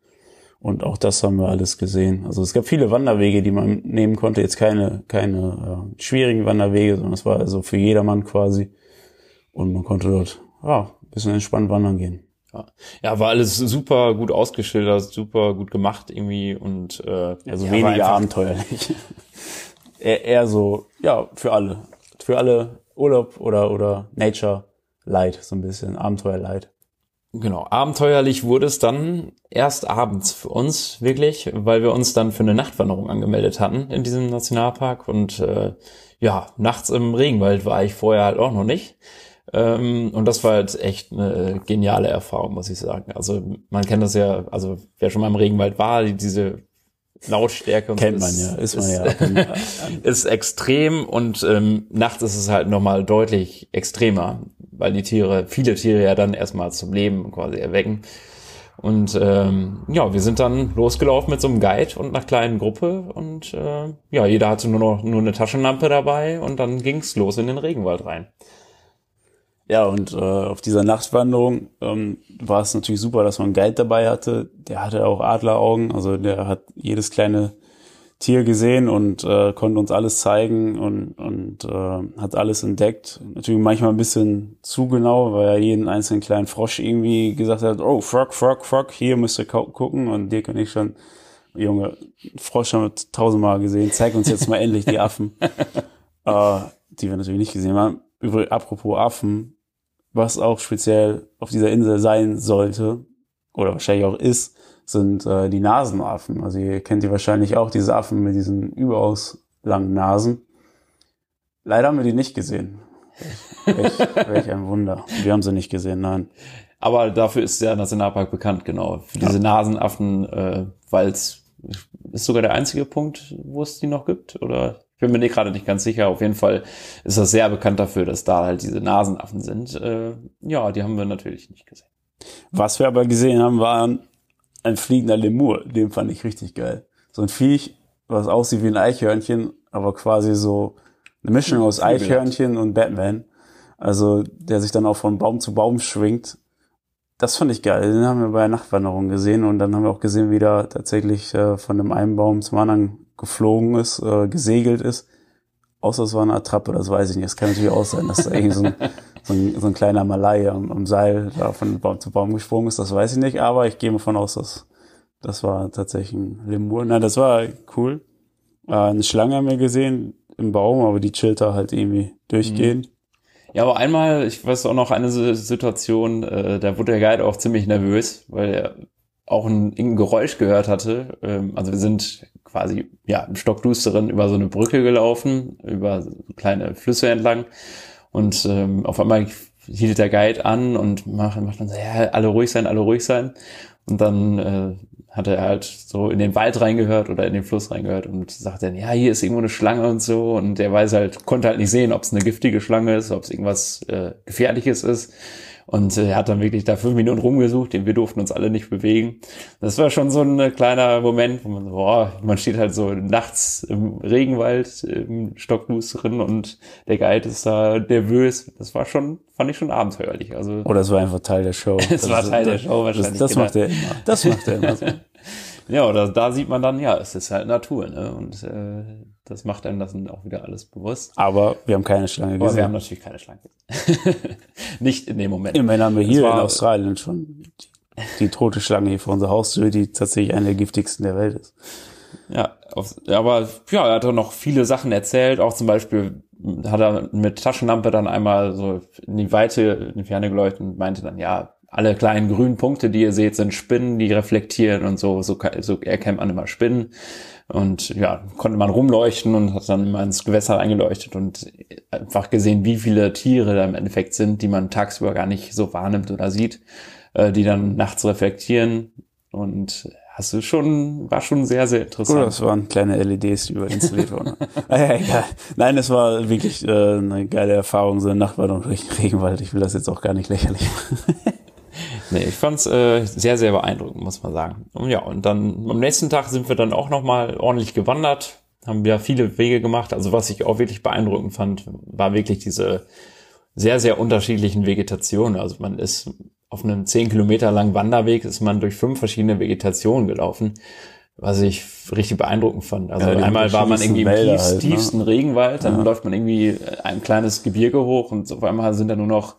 Und auch das haben wir alles gesehen. Also es gab viele Wanderwege, die man nehmen konnte. Jetzt keine, keine äh, schwierigen Wanderwege, sondern es war also für jedermann quasi. Und man konnte dort ja, bisschen entspannt wandern gehen. Ja. ja, war alles super gut ausgeschildert, super gut gemacht irgendwie und äh, also ja, weniger abenteuerlich. eher, eher so, ja, für alle. Für alle Urlaub oder oder Nature Light, so ein bisschen Abenteuer Light. Genau, abenteuerlich wurde es dann erst abends für uns wirklich, weil wir uns dann für eine Nachtwanderung angemeldet hatten in diesem Nationalpark und äh, ja, nachts im Regenwald war ich vorher halt auch noch nicht. Ähm, und das war halt echt eine geniale Erfahrung, muss ich sagen. Also man kennt das ja, also wer schon mal im Regenwald war, die, diese Lautstärke und Kennt so man ja, ist man ist, ja. ist extrem und ähm, nachts ist es halt nochmal deutlich extremer, weil die Tiere, viele Tiere ja dann erstmal zum Leben quasi erwecken. Und ähm, ja, wir sind dann losgelaufen mit so einem Guide und einer kleinen Gruppe und äh, ja, jeder hatte nur noch nur eine Taschenlampe dabei und dann ging's los in den Regenwald rein. Ja, und äh, auf dieser Nachtwanderung ähm, war es natürlich super, dass man einen Guide dabei hatte. Der hatte auch Adleraugen, also der hat jedes kleine Tier gesehen und äh, konnte uns alles zeigen und, und äh, hat alles entdeckt. Natürlich manchmal ein bisschen zu genau, weil er jeden einzelnen kleinen Frosch irgendwie gesagt hat, oh, Frog, Frog, Frog, hier müsst ihr gucken. Und Dirk und ich schon, Junge, Frosch haben wir tausendmal gesehen, zeig uns jetzt mal endlich die Affen. äh, die wir natürlich nicht gesehen haben. Übrigens, apropos Affen, was auch speziell auf dieser Insel sein sollte, oder wahrscheinlich auch ist, sind äh, die Nasenaffen. Also ihr kennt die wahrscheinlich auch, diese Affen mit diesen überaus langen Nasen. Leider haben wir die nicht gesehen. Welch, welch ein Wunder. Wir haben sie nicht gesehen, nein. Aber dafür ist der Nationalpark bekannt, genau. Für diese Nasenaffen, äh, weil es ist sogar der einzige Punkt, wo es die noch gibt, oder? Bin mir gerade nicht ganz sicher. Auf jeden Fall ist das sehr bekannt dafür, dass da halt diese Nasenaffen sind. Äh, ja, die haben wir natürlich nicht gesehen. Was wir aber gesehen haben, war ein fliegender Lemur. Den fand ich richtig geil. So ein Viech, was aussieht wie ein Eichhörnchen, aber quasi so eine Mischung aus. Eichhörnchen und Batman. Also der sich dann auch von Baum zu Baum schwingt. Das fand ich geil. Den haben wir bei der Nachtwanderung gesehen und dann haben wir auch gesehen, wie der tatsächlich äh, von dem einen Baum zum anderen geflogen ist, äh, gesegelt ist. Außer es war eine Attrappe, das weiß ich nicht. Es kann natürlich auch sein, dass da irgendwie so ein, so ein, so ein kleiner Malai am, am Seil da von Baum zu Baum gesprungen ist. Das weiß ich nicht, aber ich gehe mal von aus, dass das war tatsächlich ein Lemur. Nein, das war cool. Äh, eine Schlange haben wir gesehen im Baum, aber die chillt da halt irgendwie durchgehend. Ja, aber einmal, ich weiß auch noch eine Si- Situation, äh, da wurde der Guide auch ziemlich nervös, weil er auch ein, irgendein Geräusch gehört hatte. Ähm, also wir sind quasi ja im Stockdusteren über so eine Brücke gelaufen, über kleine Flüsse entlang und ähm, auf einmal hielt der Guide an und macht, macht dann so, ja, alle ruhig sein, alle ruhig sein. Und dann äh, hat er halt so in den Wald reingehört oder in den Fluss reingehört und sagt dann, ja, hier ist irgendwo eine Schlange und so. Und der weiß halt, konnte halt nicht sehen, ob es eine giftige Schlange ist, ob es irgendwas äh, Gefährliches ist. Und äh, er hat dann wirklich da fünf Minuten rumgesucht, denn wir durften uns alle nicht bewegen. Das war schon so ein äh, kleiner Moment, wo man so, boah, man steht halt so nachts im Regenwald, im Stockdusteren und der Guide ist da nervös. Das war schon, fand ich schon abenteuerlich. Also Oder es war einfach Teil der Show. Es war Teil der Show das, wahrscheinlich, Das, genau. macht er immer. Das macht er immer so. Ja, oder da sieht man dann, ja, es ist halt Natur, ne? Und äh, das macht einem das dann auch wieder alles bewusst. Aber wir haben keine Schlange Aber wir haben gesehen. natürlich keine Schlange. gesehen. Nicht in dem Moment. Immerhin haben wir hier in war- Australien schon die, die tote Schlange hier vor unserer Haustür, die tatsächlich eine der giftigsten der Welt ist. Ja, auf, aber ja, er hat auch noch viele Sachen erzählt. Auch zum Beispiel hat er mit Taschenlampe dann einmal so in die Weite, in die Ferne geleuchtet und meinte dann, ja, alle kleinen grünen Punkte, die ihr seht, sind Spinnen, die reflektieren und so. So, so erkennt man immer Spinnen. Und ja, konnte man rumleuchten und hat dann immer ins Gewässer eingeleuchtet und einfach gesehen, wie viele Tiere da im Endeffekt sind, die man tagsüber gar nicht so wahrnimmt oder sieht, äh, die dann nachts reflektieren. Und hast du schon, war schon sehr, sehr interessant. Oder das waren kleine LEDs, die über installiert wurden. ah, ja, egal. Nein, es war wirklich äh, eine geile Erfahrung, so eine Nachtwanderung durch den Regenwald. Ich will das jetzt auch gar nicht lächerlich machen. Nee, ich fand's äh, sehr, sehr beeindruckend, muss man sagen. Und ja, und dann am nächsten Tag sind wir dann auch nochmal ordentlich gewandert, haben ja viele Wege gemacht. Also was ich auch wirklich beeindruckend fand, war wirklich diese sehr, sehr unterschiedlichen Vegetationen. Also man ist auf einem zehn Kilometer langen Wanderweg, ist man durch fünf verschiedene Vegetationen gelaufen, was ich richtig beeindruckend fand. Also Ja, einmal war man irgendwie im unterschiedlichsten tiefsten, Wälder halt, ne? tiefsten Regenwald, dann läuft man irgendwie ein kleines Gebirge hoch und auf einmal sind da nur noch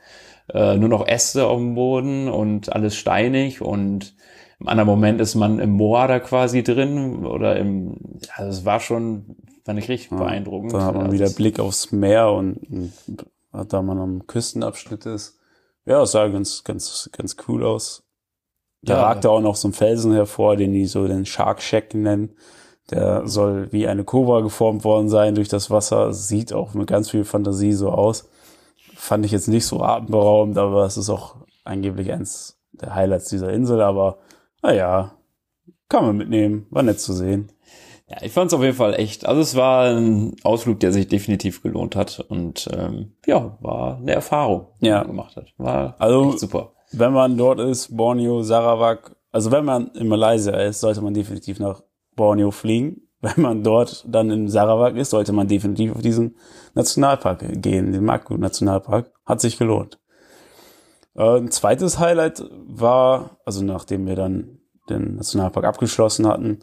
äh, nur noch Äste auf dem Boden und alles steinig und im anderen Moment ist man im Moor da quasi drin oder im, also es war schon, fand ich richtig beeindruckend. Dann hat man Also wieder es- Blick aufs Meer und, und da man am Küstenabschnitt ist, Ja, es sah ganz, ganz, ganz cool aus. Da Ja. ragte auch noch so ein Felsen hervor, den die so den Shark Shack nennen. Der soll wie eine Cobra geformt worden sein durch das Wasser. Sieht auch mit ganz viel Fantasie so aus. Fand ich jetzt nicht so atemberaubend, aber es ist auch angeblich eins der Highlights dieser Insel. Aber naja, kann man mitnehmen. War nett zu sehen. Ja, ich fand es auf jeden Fall echt. Also es war ein Ausflug, der sich definitiv gelohnt hat und ähm, ja, war eine Erfahrung, die Ja. man gemacht hat. War Also- super. Wenn man dort ist, Borneo, Sarawak, also wenn man in Malaysia ist, sollte man definitiv nach Borneo fliegen. Wenn man dort dann in Sarawak ist, sollte man definitiv auf diesen Nationalpark gehen, den Maku Nationalpark. Hat sich gelohnt. Äh, ein zweites Highlight war, also nachdem wir dann den Nationalpark abgeschlossen hatten,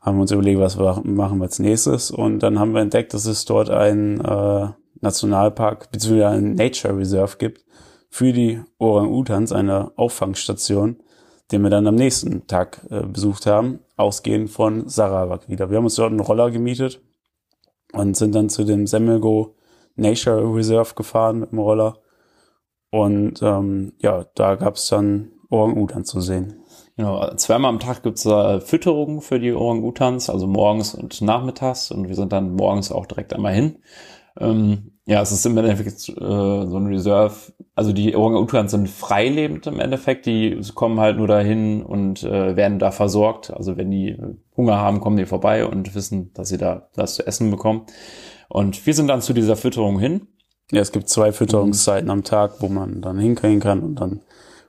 haben wir uns überlegt, was wir machen wir als nächstes. Und dann haben wir entdeckt, dass es dort einen äh, Nationalpark bzw. einen Nature Reserve gibt für die Orang-Utans, eine Auffangstation, den wir dann am nächsten Tag äh, besucht haben, ausgehend von Sarawak wieder. Wir haben uns dort einen Roller gemietet und sind dann zu dem Semelgo Nature Reserve gefahren mit dem Roller. Und ähm, ja, da gab es dann Orang-Utan zu sehen. Genau, zweimal am Tag gibt's da Fütterung für die Orang-Utans, also morgens und nachmittags. Und wir sind dann morgens auch direkt einmal hin. Ähm, ja, es ist im Endeffekt äh, so ein Reserve. Also die Orang-Utans sind freilebend im Endeffekt. Die kommen halt nur dahin und äh, werden da versorgt. Also wenn die Hunger haben, kommen die vorbei und wissen, dass sie da was zu essen bekommen. Und wir sind dann zu dieser Fütterung hin. Ja, es gibt zwei Fütterungszeiten am Tag, wo man dann hinkriegen kann und dann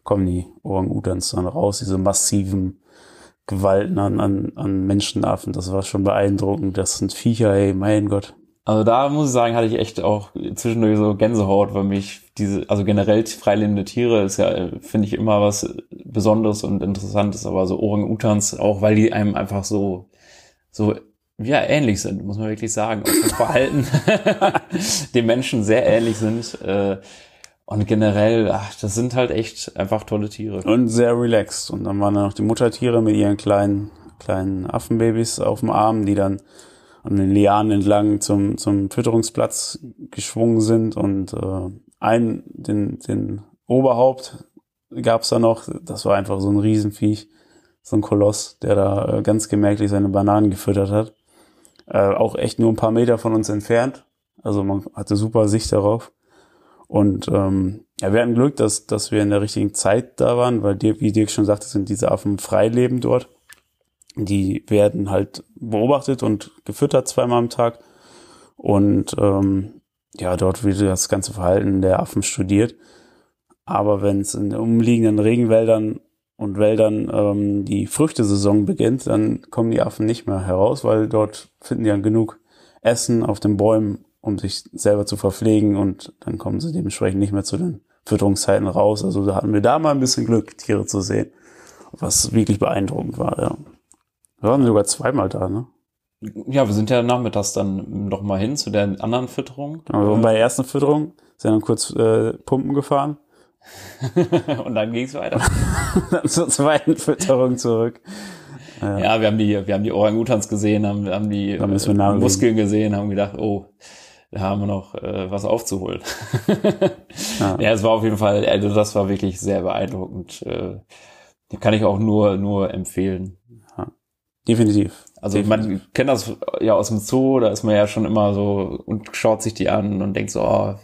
kommen die Orang-Utans dann raus, diese massiven Gewalten an, an, an Menschenaffen. Das war schon beeindruckend. Das sind Viecher, ey, mein Gott. Also da muss ich sagen, hatte ich echt auch zwischendurch so Gänsehaut, weil mich diese, also generell freilebende Tiere ist ja, finde ich immer was Besonderes und Interessantes, aber so Orang-Utans auch, weil die einem einfach so, so, ja, ähnlich sind, muss man wirklich sagen. Auch vom Verhalten den Menschen sehr ähnlich sind. Äh, und generell, ach, das sind halt echt einfach tolle Tiere. Und sehr relaxed. Und dann waren da noch die Muttertiere mit ihren kleinen, kleinen Affenbabys auf dem Arm, die dann an den Lianen entlang zum, zum Fütterungsplatz geschwungen sind. Und äh, ein, den, den Oberhaupt gab's da noch. Das war einfach so ein Riesenviech, so ein Koloss, der da äh, ganz gemerklich seine Bananen gefüttert hat. Äh, auch echt nur ein paar Meter von uns entfernt. Also man hatte super Sicht darauf. Und ähm, ja, wir hatten Glück, dass, dass wir in der richtigen Zeit da waren, weil dir, wie Dirk schon sagte, sind diese Affen freileben dort. Die werden halt beobachtet und gefüttert zweimal am Tag. Und ähm, ja, dort wird das ganze Verhalten der Affen studiert. Aber wenn es in den umliegenden Regenwäldern und Wäldern ähm, die Früchtesaison beginnt, dann kommen die Affen nicht mehr heraus, weil dort finden die dann genug Essen auf den Bäumen, um sich selber zu verpflegen und dann kommen sie dementsprechend nicht mehr zu den Fütterungszeiten raus. Also da hatten wir da mal ein bisschen Glück, Tiere zu sehen, was wirklich beeindruckend war, ja. Wir waren sogar zweimal da, ne? Ja, wir sind ja nachmittags dann noch mal hin zu der anderen Fütterung. Also bei der ersten Fütterung sind dann kurz äh, Pumpen gefahren, und dann ging's weiter. dann zur zweiten Fütterung zurück. Ja, wir haben die, wir haben die Orang-Utans gesehen, haben, haben die wir äh. Muskeln gesehen, haben gedacht, oh, da haben wir noch äh, was aufzuholen. Ja. ja. es war auf jeden Fall, also das war wirklich sehr beeindruckend. Äh, kann ich auch nur, nur empfehlen. Definitiv. Also Definitiv. man kennt das ja aus dem Zoo, da ist man ja schon immer so und schaut sich die an und denkt so, oh,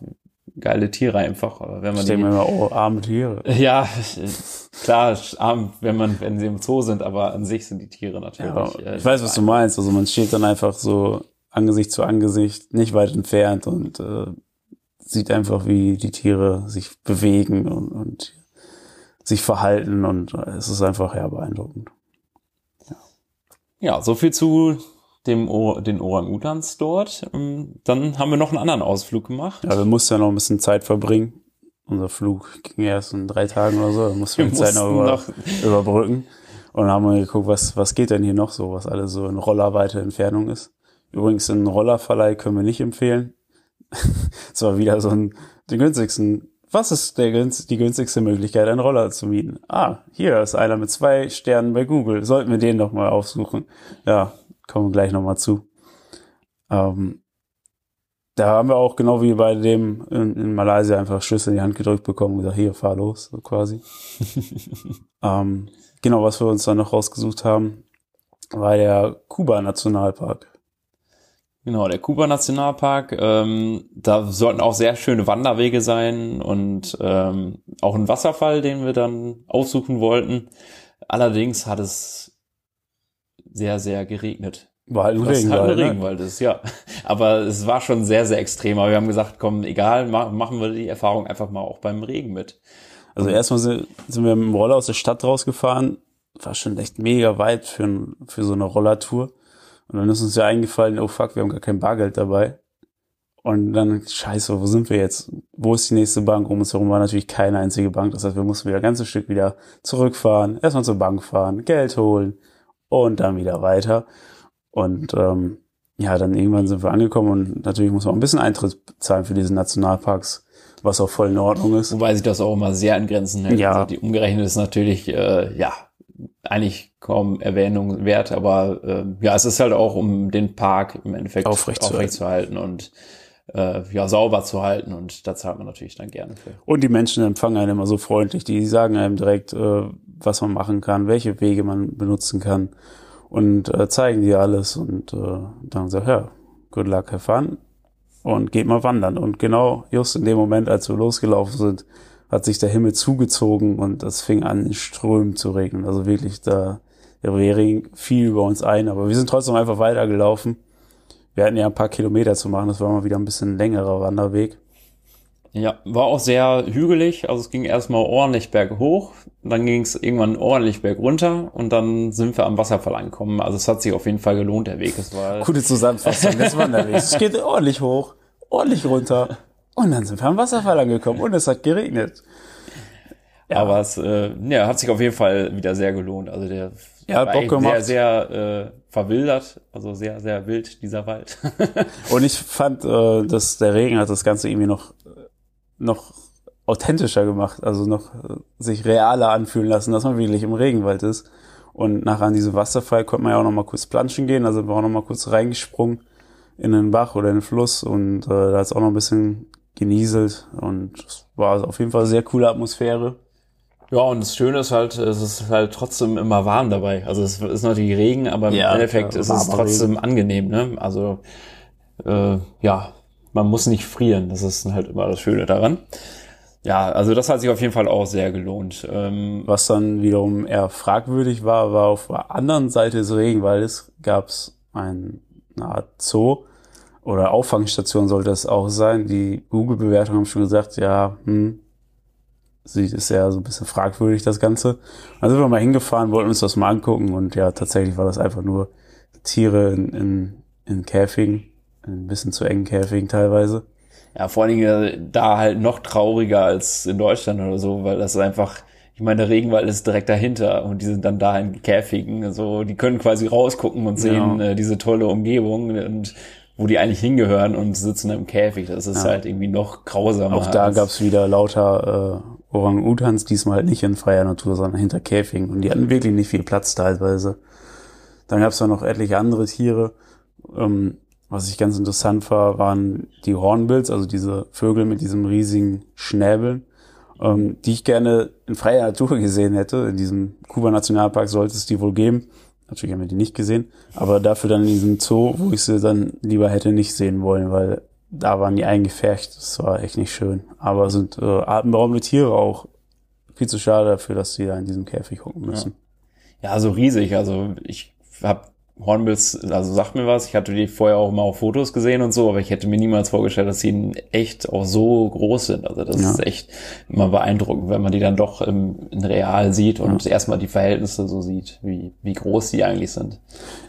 geile Tiere einfach. Aber wenn Ich man denke die, mir immer, oh, arme Tiere. ja, klar, arm, wenn man, wenn sie im Zoo sind, aber an sich sind die Tiere natürlich. Ja, äh, ich weiß, was du meinst. Also man steht dann einfach so Angesicht zu Angesicht, nicht weit entfernt und äh, sieht einfach, wie die Tiere sich bewegen und, und sich verhalten und äh, es ist einfach ja beeindruckend. Ja, so viel zu dem o den Orang-Utans dort. Ähm, Dann haben wir noch einen anderen Ausflug gemacht. Ja, wir mussten ja noch ein bisschen Zeit verbringen. Unser Flug ging erst in drei Tagen oder so. Da mussten wir Wir die Zeit noch, über, noch- überbrücken. Und dann haben wir geguckt, was, was geht denn hier noch so, was alles so in rollerweite Entfernung ist. Übrigens, einen Rollerverleih können wir nicht empfehlen. Es war wieder so ein, den günstigsten. Was ist der, die günstigste Möglichkeit, einen Roller zu mieten? Ah, hier ist einer mit zwei Sternen bei Google. Sollten wir den noch mal aufsuchen. Ja, kommen wir gleich noch mal zu. Ähm, Da haben wir auch genau wie bei dem in, in Malaysia einfach Schlüssel in die Hand gedrückt bekommen und gesagt, hier, fahr los, so quasi. ähm, genau, was wir uns dann noch rausgesucht haben, war der Kuba-Nationalpark. Genau, der Kuba Nationalpark, ähm, da sollten auch sehr schöne Wanderwege sein und ähm, auch ein Wasserfall, den wir dann aufsuchen wollten. Allerdings hat es sehr, sehr geregnet. War halt ein Was halt ein Regenwald. Ne? Regenwald ist, ja. Aber es war schon sehr, sehr extrem. Aber wir haben gesagt, komm, egal, ma machen wir die Erfahrung einfach mal auch beim Regen mit. Also erstmal sind, sind wir mit dem Roller aus der Stadt rausgefahren. War schon echt mega weit für, für so eine Rollertour. Und dann ist uns ja eingefallen, oh fuck, wir haben gar kein Bargeld dabei. Und dann, scheiße, wo sind wir jetzt? Wo ist die nächste Bank? Um uns herum war natürlich keine einzige Bank. Das heißt, wir mussten wieder ein ganzes Stück wieder zurückfahren, erstmal zur Bank fahren, Geld holen und dann wieder weiter. Und ähm, ja, dann irgendwann sind wir angekommen und natürlich muss man auch ein bisschen Eintritt zahlen für diese Nationalparks, was auch voll in Ordnung ist. Wobei sich das auch immer sehr in Grenzen hält. Ja. Also die umgerechnet ist natürlich, äh, ja, eigentlich kaum Erwähnung wert, aber äh, ja, es ist halt auch, um den Park im Endeffekt Aufrechtzuerhalten. aufrechtzuerhalten und äh, ja, sauber zu halten und da zahlt man natürlich dann gerne für. Und die Menschen empfangen einen immer so freundlich. Die sagen einem direkt, äh, was man machen kann, welche Wege man benutzen kann und äh, zeigen dir alles und äh, dann sagt, ja, good luck, have fun und geht mal wandern. Und genau just in dem Moment, als wir losgelaufen sind, hat sich der Himmel zugezogen und es fing an, in Strömen zu regnen. Also wirklich, da der Regen fiel über uns ein, aber wir sind trotzdem einfach weitergelaufen. Wir hatten ja ein paar Kilometer zu machen, das war mal wieder ein bisschen längerer Wanderweg. Ja, war auch sehr hügelig, also es ging erstmal ordentlich berghoch, dann ging es irgendwann ordentlich bergunter und dann sind wir am Wasserfall angekommen. Also es hat sich auf jeden Fall gelohnt, der Weg. Es war Gute Zusammenfassung des Wanderwegs. Es geht ordentlich hoch, ordentlich runter und dann sind wir am Wasserfall angekommen und es hat geregnet. Ja. Aber es äh, ja, hat sich auf jeden Fall wieder sehr gelohnt. Also der Ja, war Bock gemacht. sehr, sehr äh, verwildert, also sehr, sehr wild, dieser Wald. Und ich fand, äh, dass der Regen hat das Ganze irgendwie noch, noch authentischer gemacht, also noch äh, sich realer anfühlen lassen, dass man wirklich im Regenwald ist. Und nachher an diesem Wasserfall konnte man ja auch noch mal kurz planschen gehen, also wir auch noch mal kurz reingesprungen in den Bach oder in den Fluss und äh, da hat es auch noch ein bisschen genieselt und es war auf jeden Fall eine sehr coole Atmosphäre. ja, und das Schöne ist halt, es ist halt trotzdem immer warm dabei. Also es ist natürlich Regen, aber im Ja, Endeffekt ja, ist es trotzdem angenehm, ne? Also äh, ja, man muss nicht frieren. Das ist halt immer das Schöne daran. Ja, also das hat sich auf jeden Fall auch sehr gelohnt. Ähm, Was dann wiederum eher fragwürdig war, war auf der anderen Seite des Regenwaldes gab es ein, eine Art Zoo oder Auffangstation sollte es auch sein. Die Google-Bewertungen haben schon gesagt, ja, hm, sie ist ja so ein bisschen fragwürdig, das Ganze. Dann sind wir mal hingefahren, wollten uns das mal angucken und ja, tatsächlich war das einfach nur Tiere in, in, in Käfigen, ein bisschen zu engen Käfigen teilweise. Ja, vor allen Dingen äh, da halt noch trauriger als in Deutschland oder so, weil das einfach, ich meine, der Regenwald ist direkt dahinter und die sind dann da in Käfigen. Also die können quasi rausgucken und sehen Ja. äh, diese tolle Umgebung und wo die eigentlich hingehören und sitzen im Käfig. Das ist Ja. halt irgendwie noch grausamer. Auch da gab's wieder lauter äh, Orang-Utans, diesmal halt nicht in freier Natur, sondern hinter Käfigen. Und die hatten wirklich nicht viel Platz teilweise. Dann gab's da noch etliche andere Tiere. Ähm, was ich ganz interessant war, waren die Hornbills, also diese Vögel mit diesem riesigen Schnäbeln, ähm, die ich gerne in freier Natur gesehen hätte. In diesem Kuba-Nationalpark sollte es die wohl geben. Natürlich haben wir die nicht gesehen, aber dafür dann in diesem Zoo, wo ich sie dann lieber hätte nicht sehen wollen, weil da waren die eingefärcht. Das war echt nicht schön. Aber sind äh, atemberaubende Tiere auch. Viel zu schade dafür, dass sie da in diesem Käfig hocken müssen. Ja, so riesig. Also ich habe Hornbills, also sagt mir was, ich hatte die vorher auch mal auf Fotos gesehen und so, aber ich hätte mir niemals vorgestellt, dass sie echt auch so groß sind. Also das Ja. ist echt immer beeindruckend, wenn man die dann doch im, in real sieht und erstmal die Verhältnisse so sieht, wie, wie groß die eigentlich sind.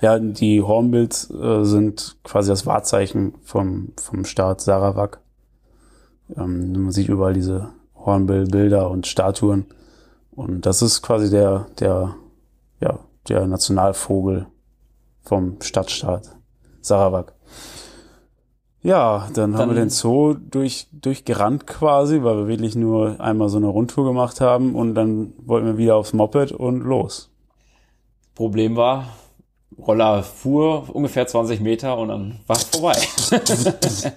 Ja, die Hornbills äh, sind quasi das Wahrzeichen vom, vom Staat Sarawak. Ähm, man sieht überall diese Hornbill-Bilder und Statuen. Und das ist quasi der, der, ja, der Nationalvogel vom Stadtstaat Sarawak. Ja, dann, haben Dann- wir den Zoo durch, durchgerannt quasi, weil wir wirklich nur einmal so eine Rundtour gemacht haben und dann wollten wir wieder aufs Moped und los. Problem war, Roller fuhr ungefähr 20 Meter und dann war es vorbei.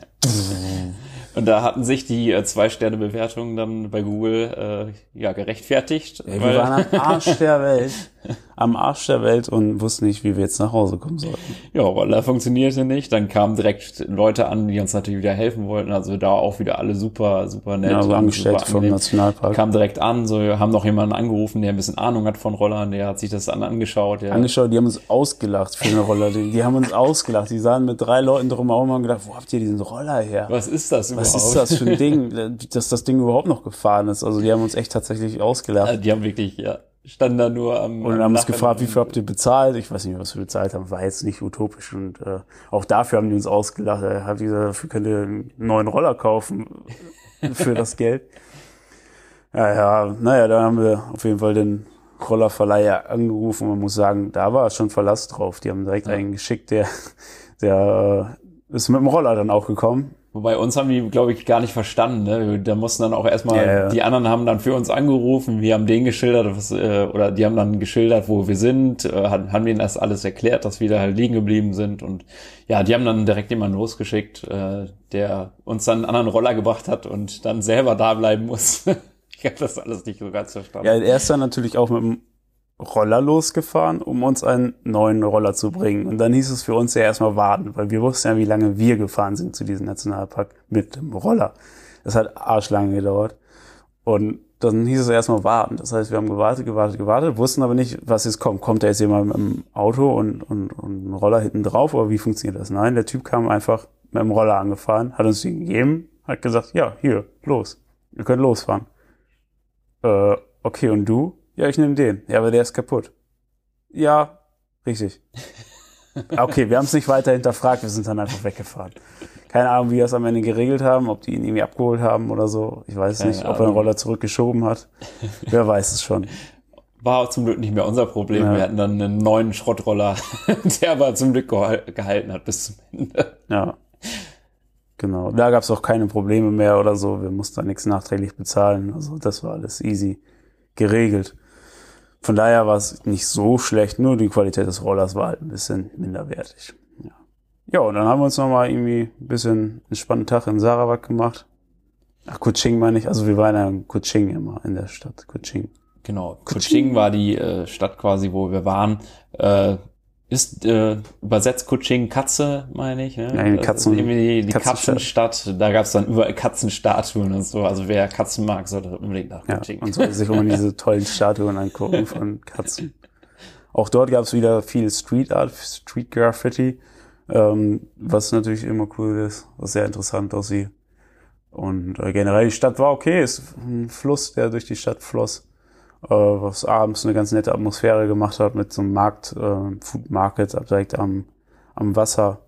Und da hatten sich die äh, Zwei-Sterne-Bewertungen dann bei Google äh, ja gerechtfertigt. Ey, wir waren am Arsch der Welt. Am Arsch der Welt und wussten nicht, wie wir jetzt nach Hause kommen sollten. Ja, Roller funktionierte nicht. Dann kamen direkt Leute an, die uns natürlich wieder helfen wollten. Also da auch wieder alle super, super nett. Ja, so und angestellt super vom. Nationalpark. Kam direkt an, so haben noch jemanden angerufen, der ein bisschen Ahnung hat von Rollern, der hat sich das dann angeschaut. Der, Angeschaut, die haben uns ausgelacht für eine Roller. Die, die haben uns ausgelacht. Die sahen mit drei Leuten drumherum und haben gedacht, wo habt ihr diesen Roller her? was ist das überhaupt? Was ist das für ein Ding, dass das Ding überhaupt noch gefahren ist? Also die haben uns echt tatsächlich ausgelacht. Äh, Die haben wirklich, ja, standen da nur am. Und am dann haben uns Lachen gefragt, wie viel habt ihr bezahlt? Ich weiß nicht, was wir bezahlt haben, war jetzt nicht utopisch. Und äh, auch dafür haben die uns ausgelacht. Äh, habt ihr gesagt, dafür könnt ihr einen neuen Roller kaufen für das Geld. Ja, ja, naja, da haben wir auf jeden Fall den Rollerverleiher angerufen. Man muss sagen, da war schon Verlass drauf. Die haben direkt Ja. einen geschickt, der, der äh, ist mit dem Roller dann auch gekommen. Wobei uns haben die, glaube ich, gar nicht verstanden. Ne? Da mussten dann auch erstmal, Ja, ja. die anderen haben dann für uns angerufen, wir haben denen geschildert, was, äh, oder die haben dann geschildert, wo wir sind, äh, haben, haben denen das alles erklärt, dass wir da halt liegen geblieben sind. Und ja, die haben dann direkt jemanden losgeschickt, äh, der uns dann einen anderen Roller gebracht hat und dann selber da bleiben muss. ich habe das alles nicht so ganz verstanden. Ja, er ist dann natürlich auch mit dem Roller losgefahren, um uns einen neuen Roller zu bringen. Und dann hieß es für uns ja erstmal warten, weil wir wussten ja, wie lange wir gefahren sind zu diesem Nationalpark mit dem Roller. Das hat arschlange gedauert. Und dann hieß es erstmal warten. Das heißt, wir haben gewartet, gewartet, gewartet, wussten aber nicht, was jetzt kommt. Kommt da jetzt jemand mit dem Auto und, und, und ein Roller hinten drauf oder wie funktioniert das? Nein, der Typ kam einfach mit dem Roller angefahren, hat uns den gegeben, hat gesagt, ja, hier, los. Ihr könnt losfahren. Äh, okay, und du? Ja, ich nehme den. Ja, aber der ist kaputt. Ja, richtig. Okay, wir haben es nicht weiter hinterfragt, wir sind dann einfach weggefahren. Keine Ahnung, wie wir es am Ende geregelt haben, ob die ihn irgendwie abgeholt haben oder so. Ich weiß Keine nicht, ob er den Ahnung. Roller zurückgeschoben hat. Wer weiß es schon. War zum Glück nicht mehr unser Problem. Ja. Wir hatten dann einen neuen Schrottroller, der aber zum Glück gehal- gehalten hat bis zum Ende. Ja. Genau. Da gab es auch keine Probleme mehr oder so. Wir mussten da nichts nachträglich bezahlen. Also das war alles easy geregelt. Von daher war es nicht so schlecht, nur die Qualität des Rollers war halt ein bisschen minderwertig. Ja, ja und dann haben wir uns nochmal irgendwie ein bisschen entspannten Tag in Sarawak gemacht. Ach, Kuching meine ich. Also wir waren ja in Kuching immer in der Stadt. Kuching. Genau. Kuching war die äh, Stadt quasi, wo wir waren. Äh, ist äh, übersetzt Kuching Katze, meine ich. Ne? Ja, die Das Katzen- ist irgendwie die Katzenstadt. Katzenstadt. Da gab es dann überall Katzenstatuen und so. Also wer Katzen mag, sollte unbedingt nach Ja, Kuching. und sollte sich immer diese tollen Statuen angucken von Katzen. Auch dort gab es wieder viel Street Art, Street Graffiti, ähm, was natürlich immer cool ist, was sehr interessant aussieht. Und äh, generell die Stadt war okay, ist ein Fluss, der durch die Stadt floss, was abends eine ganz nette Atmosphäre gemacht hat mit so einem Markt, äh, Food Market direkt am, am Wasser.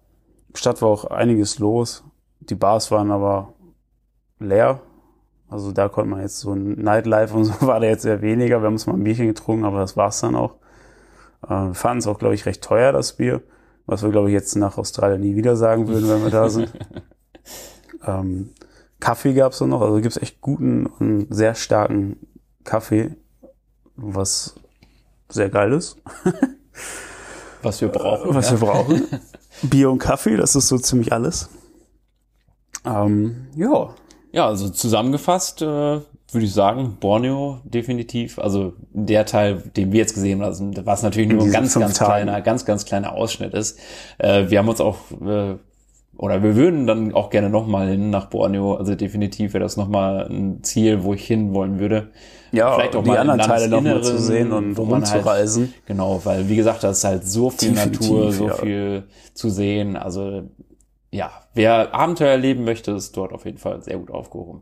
Stadt war auch einiges los. Die Bars waren aber leer. Also da konnte man jetzt so ein Nightlife und so war da jetzt eher weniger. Wir haben uns mal ein Bierchen getrunken, aber das war's dann auch. Äh, wir fanden es auch, glaube ich, recht teuer, das Bier. Was wir, glaube ich, jetzt nach Australien nie wieder sagen würden, wenn wir da sind. ähm, Kaffee gab's dann noch. Also gibt's echt guten und sehr starken Kaffee, was sehr geil ist. Was wir brauchen. was ja. wir brauchen. Bier und Kaffee, das ist so ziemlich alles. Ähm, ja, Ja, also zusammengefasst äh, würde ich sagen, Borneo definitiv. Also der Teil, den wir jetzt gesehen haben, was natürlich nur ein ganz, ganz Tagen. kleiner, ganz, ganz kleiner Ausschnitt ist. Äh, wir haben uns auch, äh, oder wir würden dann auch gerne nochmal hin nach Borneo. Also definitiv wäre das nochmal ein Ziel, wo ich hin wollen würde. ja Vielleicht auch die mal anderen Teile nochmal zu sehen und halt- rumzureisen. Genau, weil wie gesagt, da ist halt so viel Definitiv, Natur, so ja. viel zu sehen. Also ja, wer Abenteuer erleben möchte, ist dort auf jeden Fall sehr gut aufgehoben.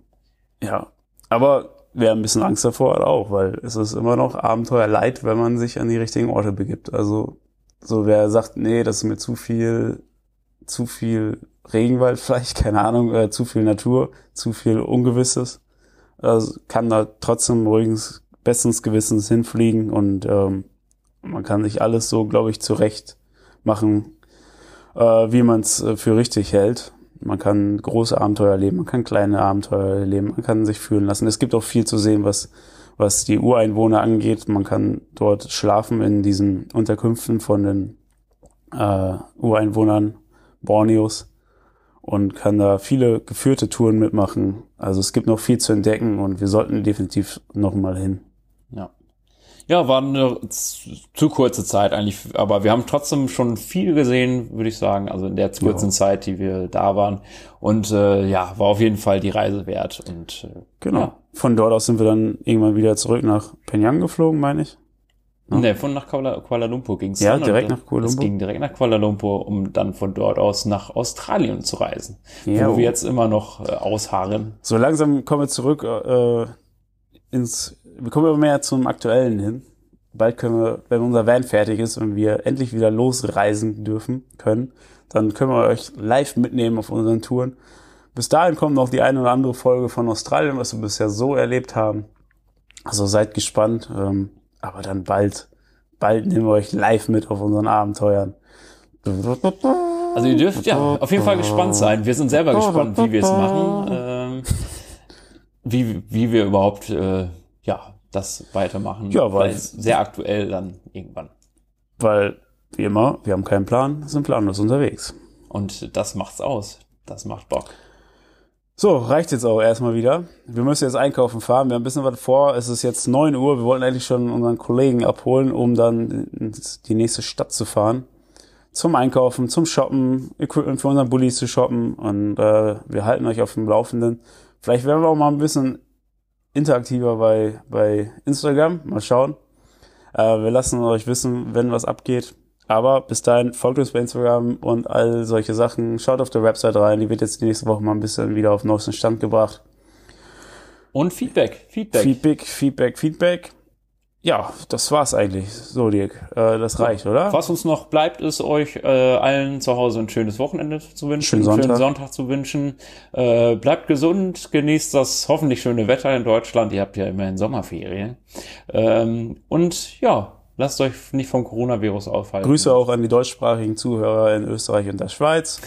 Ja, aber wer ein bisschen Angst davor hat auch, weil es ist immer noch Abenteuerleid, wenn man sich an die richtigen Orte begibt. Also so wer sagt, nee, das ist mir zu viel, zu viel Regenwald vielleicht, keine Ahnung, äh, zu viel Natur, zu viel Ungewisses, also kann da trotzdem ruhigens, bestens Gewissens hinfliegen und ähm, man kann sich alles so, glaube ich, zurecht machen, äh, wie man es äh, für richtig hält. Man kann große Abenteuer erleben, man kann kleine Abenteuer erleben, man kann sich fühlen lassen. Es gibt auch viel zu sehen, was, was die Ureinwohner angeht. Man kann dort schlafen in diesen Unterkünften von den äh, Ureinwohnern Borneos und kann da viele geführte Touren mitmachen. Also es gibt noch viel zu entdecken und wir sollten definitiv noch mal hin. Ja. Ja, war eine zu kurze Zeit eigentlich, aber wir haben trotzdem schon viel gesehen, würde ich sagen, also in der kurzen ja. Zeit, die wir da waren. Und äh, ja, war auf jeden Fall die Reise wert. Und äh, genau. Ja. Von dort aus sind wir dann irgendwann wieder zurück nach Penang geflogen, meine ich. Ne, von nach Kuala, Kuala Lumpur ging es Ja, direkt nach Kuala Es Lumpur. ging direkt nach Kuala Lumpur, um dann von dort aus nach Australien zu reisen, Ja, wo oh. wir jetzt immer noch äh, ausharren. So langsam kommen wir zurück äh, ins, wir kommen aber mehr zum Aktuellen hin. Bald können wir, wenn unser Van fertig ist und wir endlich wieder losreisen dürfen können, dann können wir euch live mitnehmen auf unseren Touren. Bis dahin kommt noch die eine oder andere Folge von Australien, was wir bisher so erlebt haben. Also seid gespannt. Ähm, aber dann bald, bald nehmen wir euch live mit auf unseren Abenteuern. Also ihr dürft ja auf jeden Fall gespannt sein. Wir sind selber gespannt, wie wir es machen, ähm, wie, wie wir überhaupt äh, ja das weitermachen. Ja, weil- es sehr aktuell dann irgendwann. Weil, wie immer, wir haben keinen Plan, sind planlos unterwegs. Und das macht's aus. Das macht Bock. So, reicht jetzt auch erstmal wieder. Wir müssen jetzt einkaufen fahren. Wir haben ein bisschen was vor. Es ist jetzt 9 Uhr. Wir wollten eigentlich schon unseren Kollegen abholen, um dann in die nächste Stadt zu fahren. Zum Einkaufen, zum Shoppen, Equipment für unseren Bulli zu shoppen. Und äh, wir halten euch auf dem Laufenden. Vielleicht werden wir auch mal ein bisschen interaktiver bei, bei Instagram. Mal schauen. Äh, wir lassen euch wissen, wenn was abgeht. Aber bis dahin folgt uns bei Instagram und all solche Sachen. Schaut auf der Website rein. Die wird jetzt die nächste Woche mal ein bisschen wieder auf neuesten Stand gebracht. Und Feedback, Feedback. Feedback, Feedback, Feedback. Ja, das war's eigentlich. So, Dirk. Äh, das reicht, oder? Was uns noch bleibt, ist euch äh, allen zu Hause ein schönes Wochenende zu wünschen, Schönen Sonntag. schönen Sonntag zu wünschen. Äh, bleibt gesund, genießt das hoffentlich schöne Wetter in Deutschland. Ihr habt ja immerhin Sommerferien. Ähm, und ja, lasst euch nicht vom Coronavirus aufhalten. Grüße auch an die deutschsprachigen Zuhörer in Österreich und der Schweiz.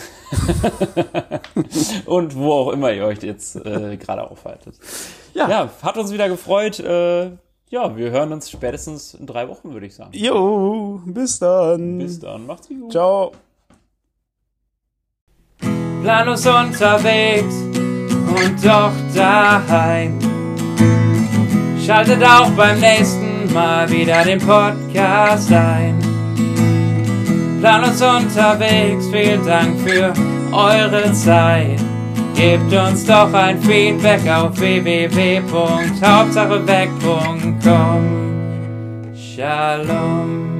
Und wo auch immer ihr euch jetzt äh, gerade aufhaltet. Ja. hat uns wieder gefreut. Äh, ja, wir hören uns spätestens in drei Wochen, würde ich sagen. Jo, bis dann. Bis dann, macht's gut. Ciao. planlos unterwegs und doch daheim. Schaltet auch beim nächsten Mal wieder den Podcast ein. Planlos unterwegs, vielen Dank für eure Zeit. Gebt uns doch ein Feedback auf www.hauptsacheweg.com. Shalom.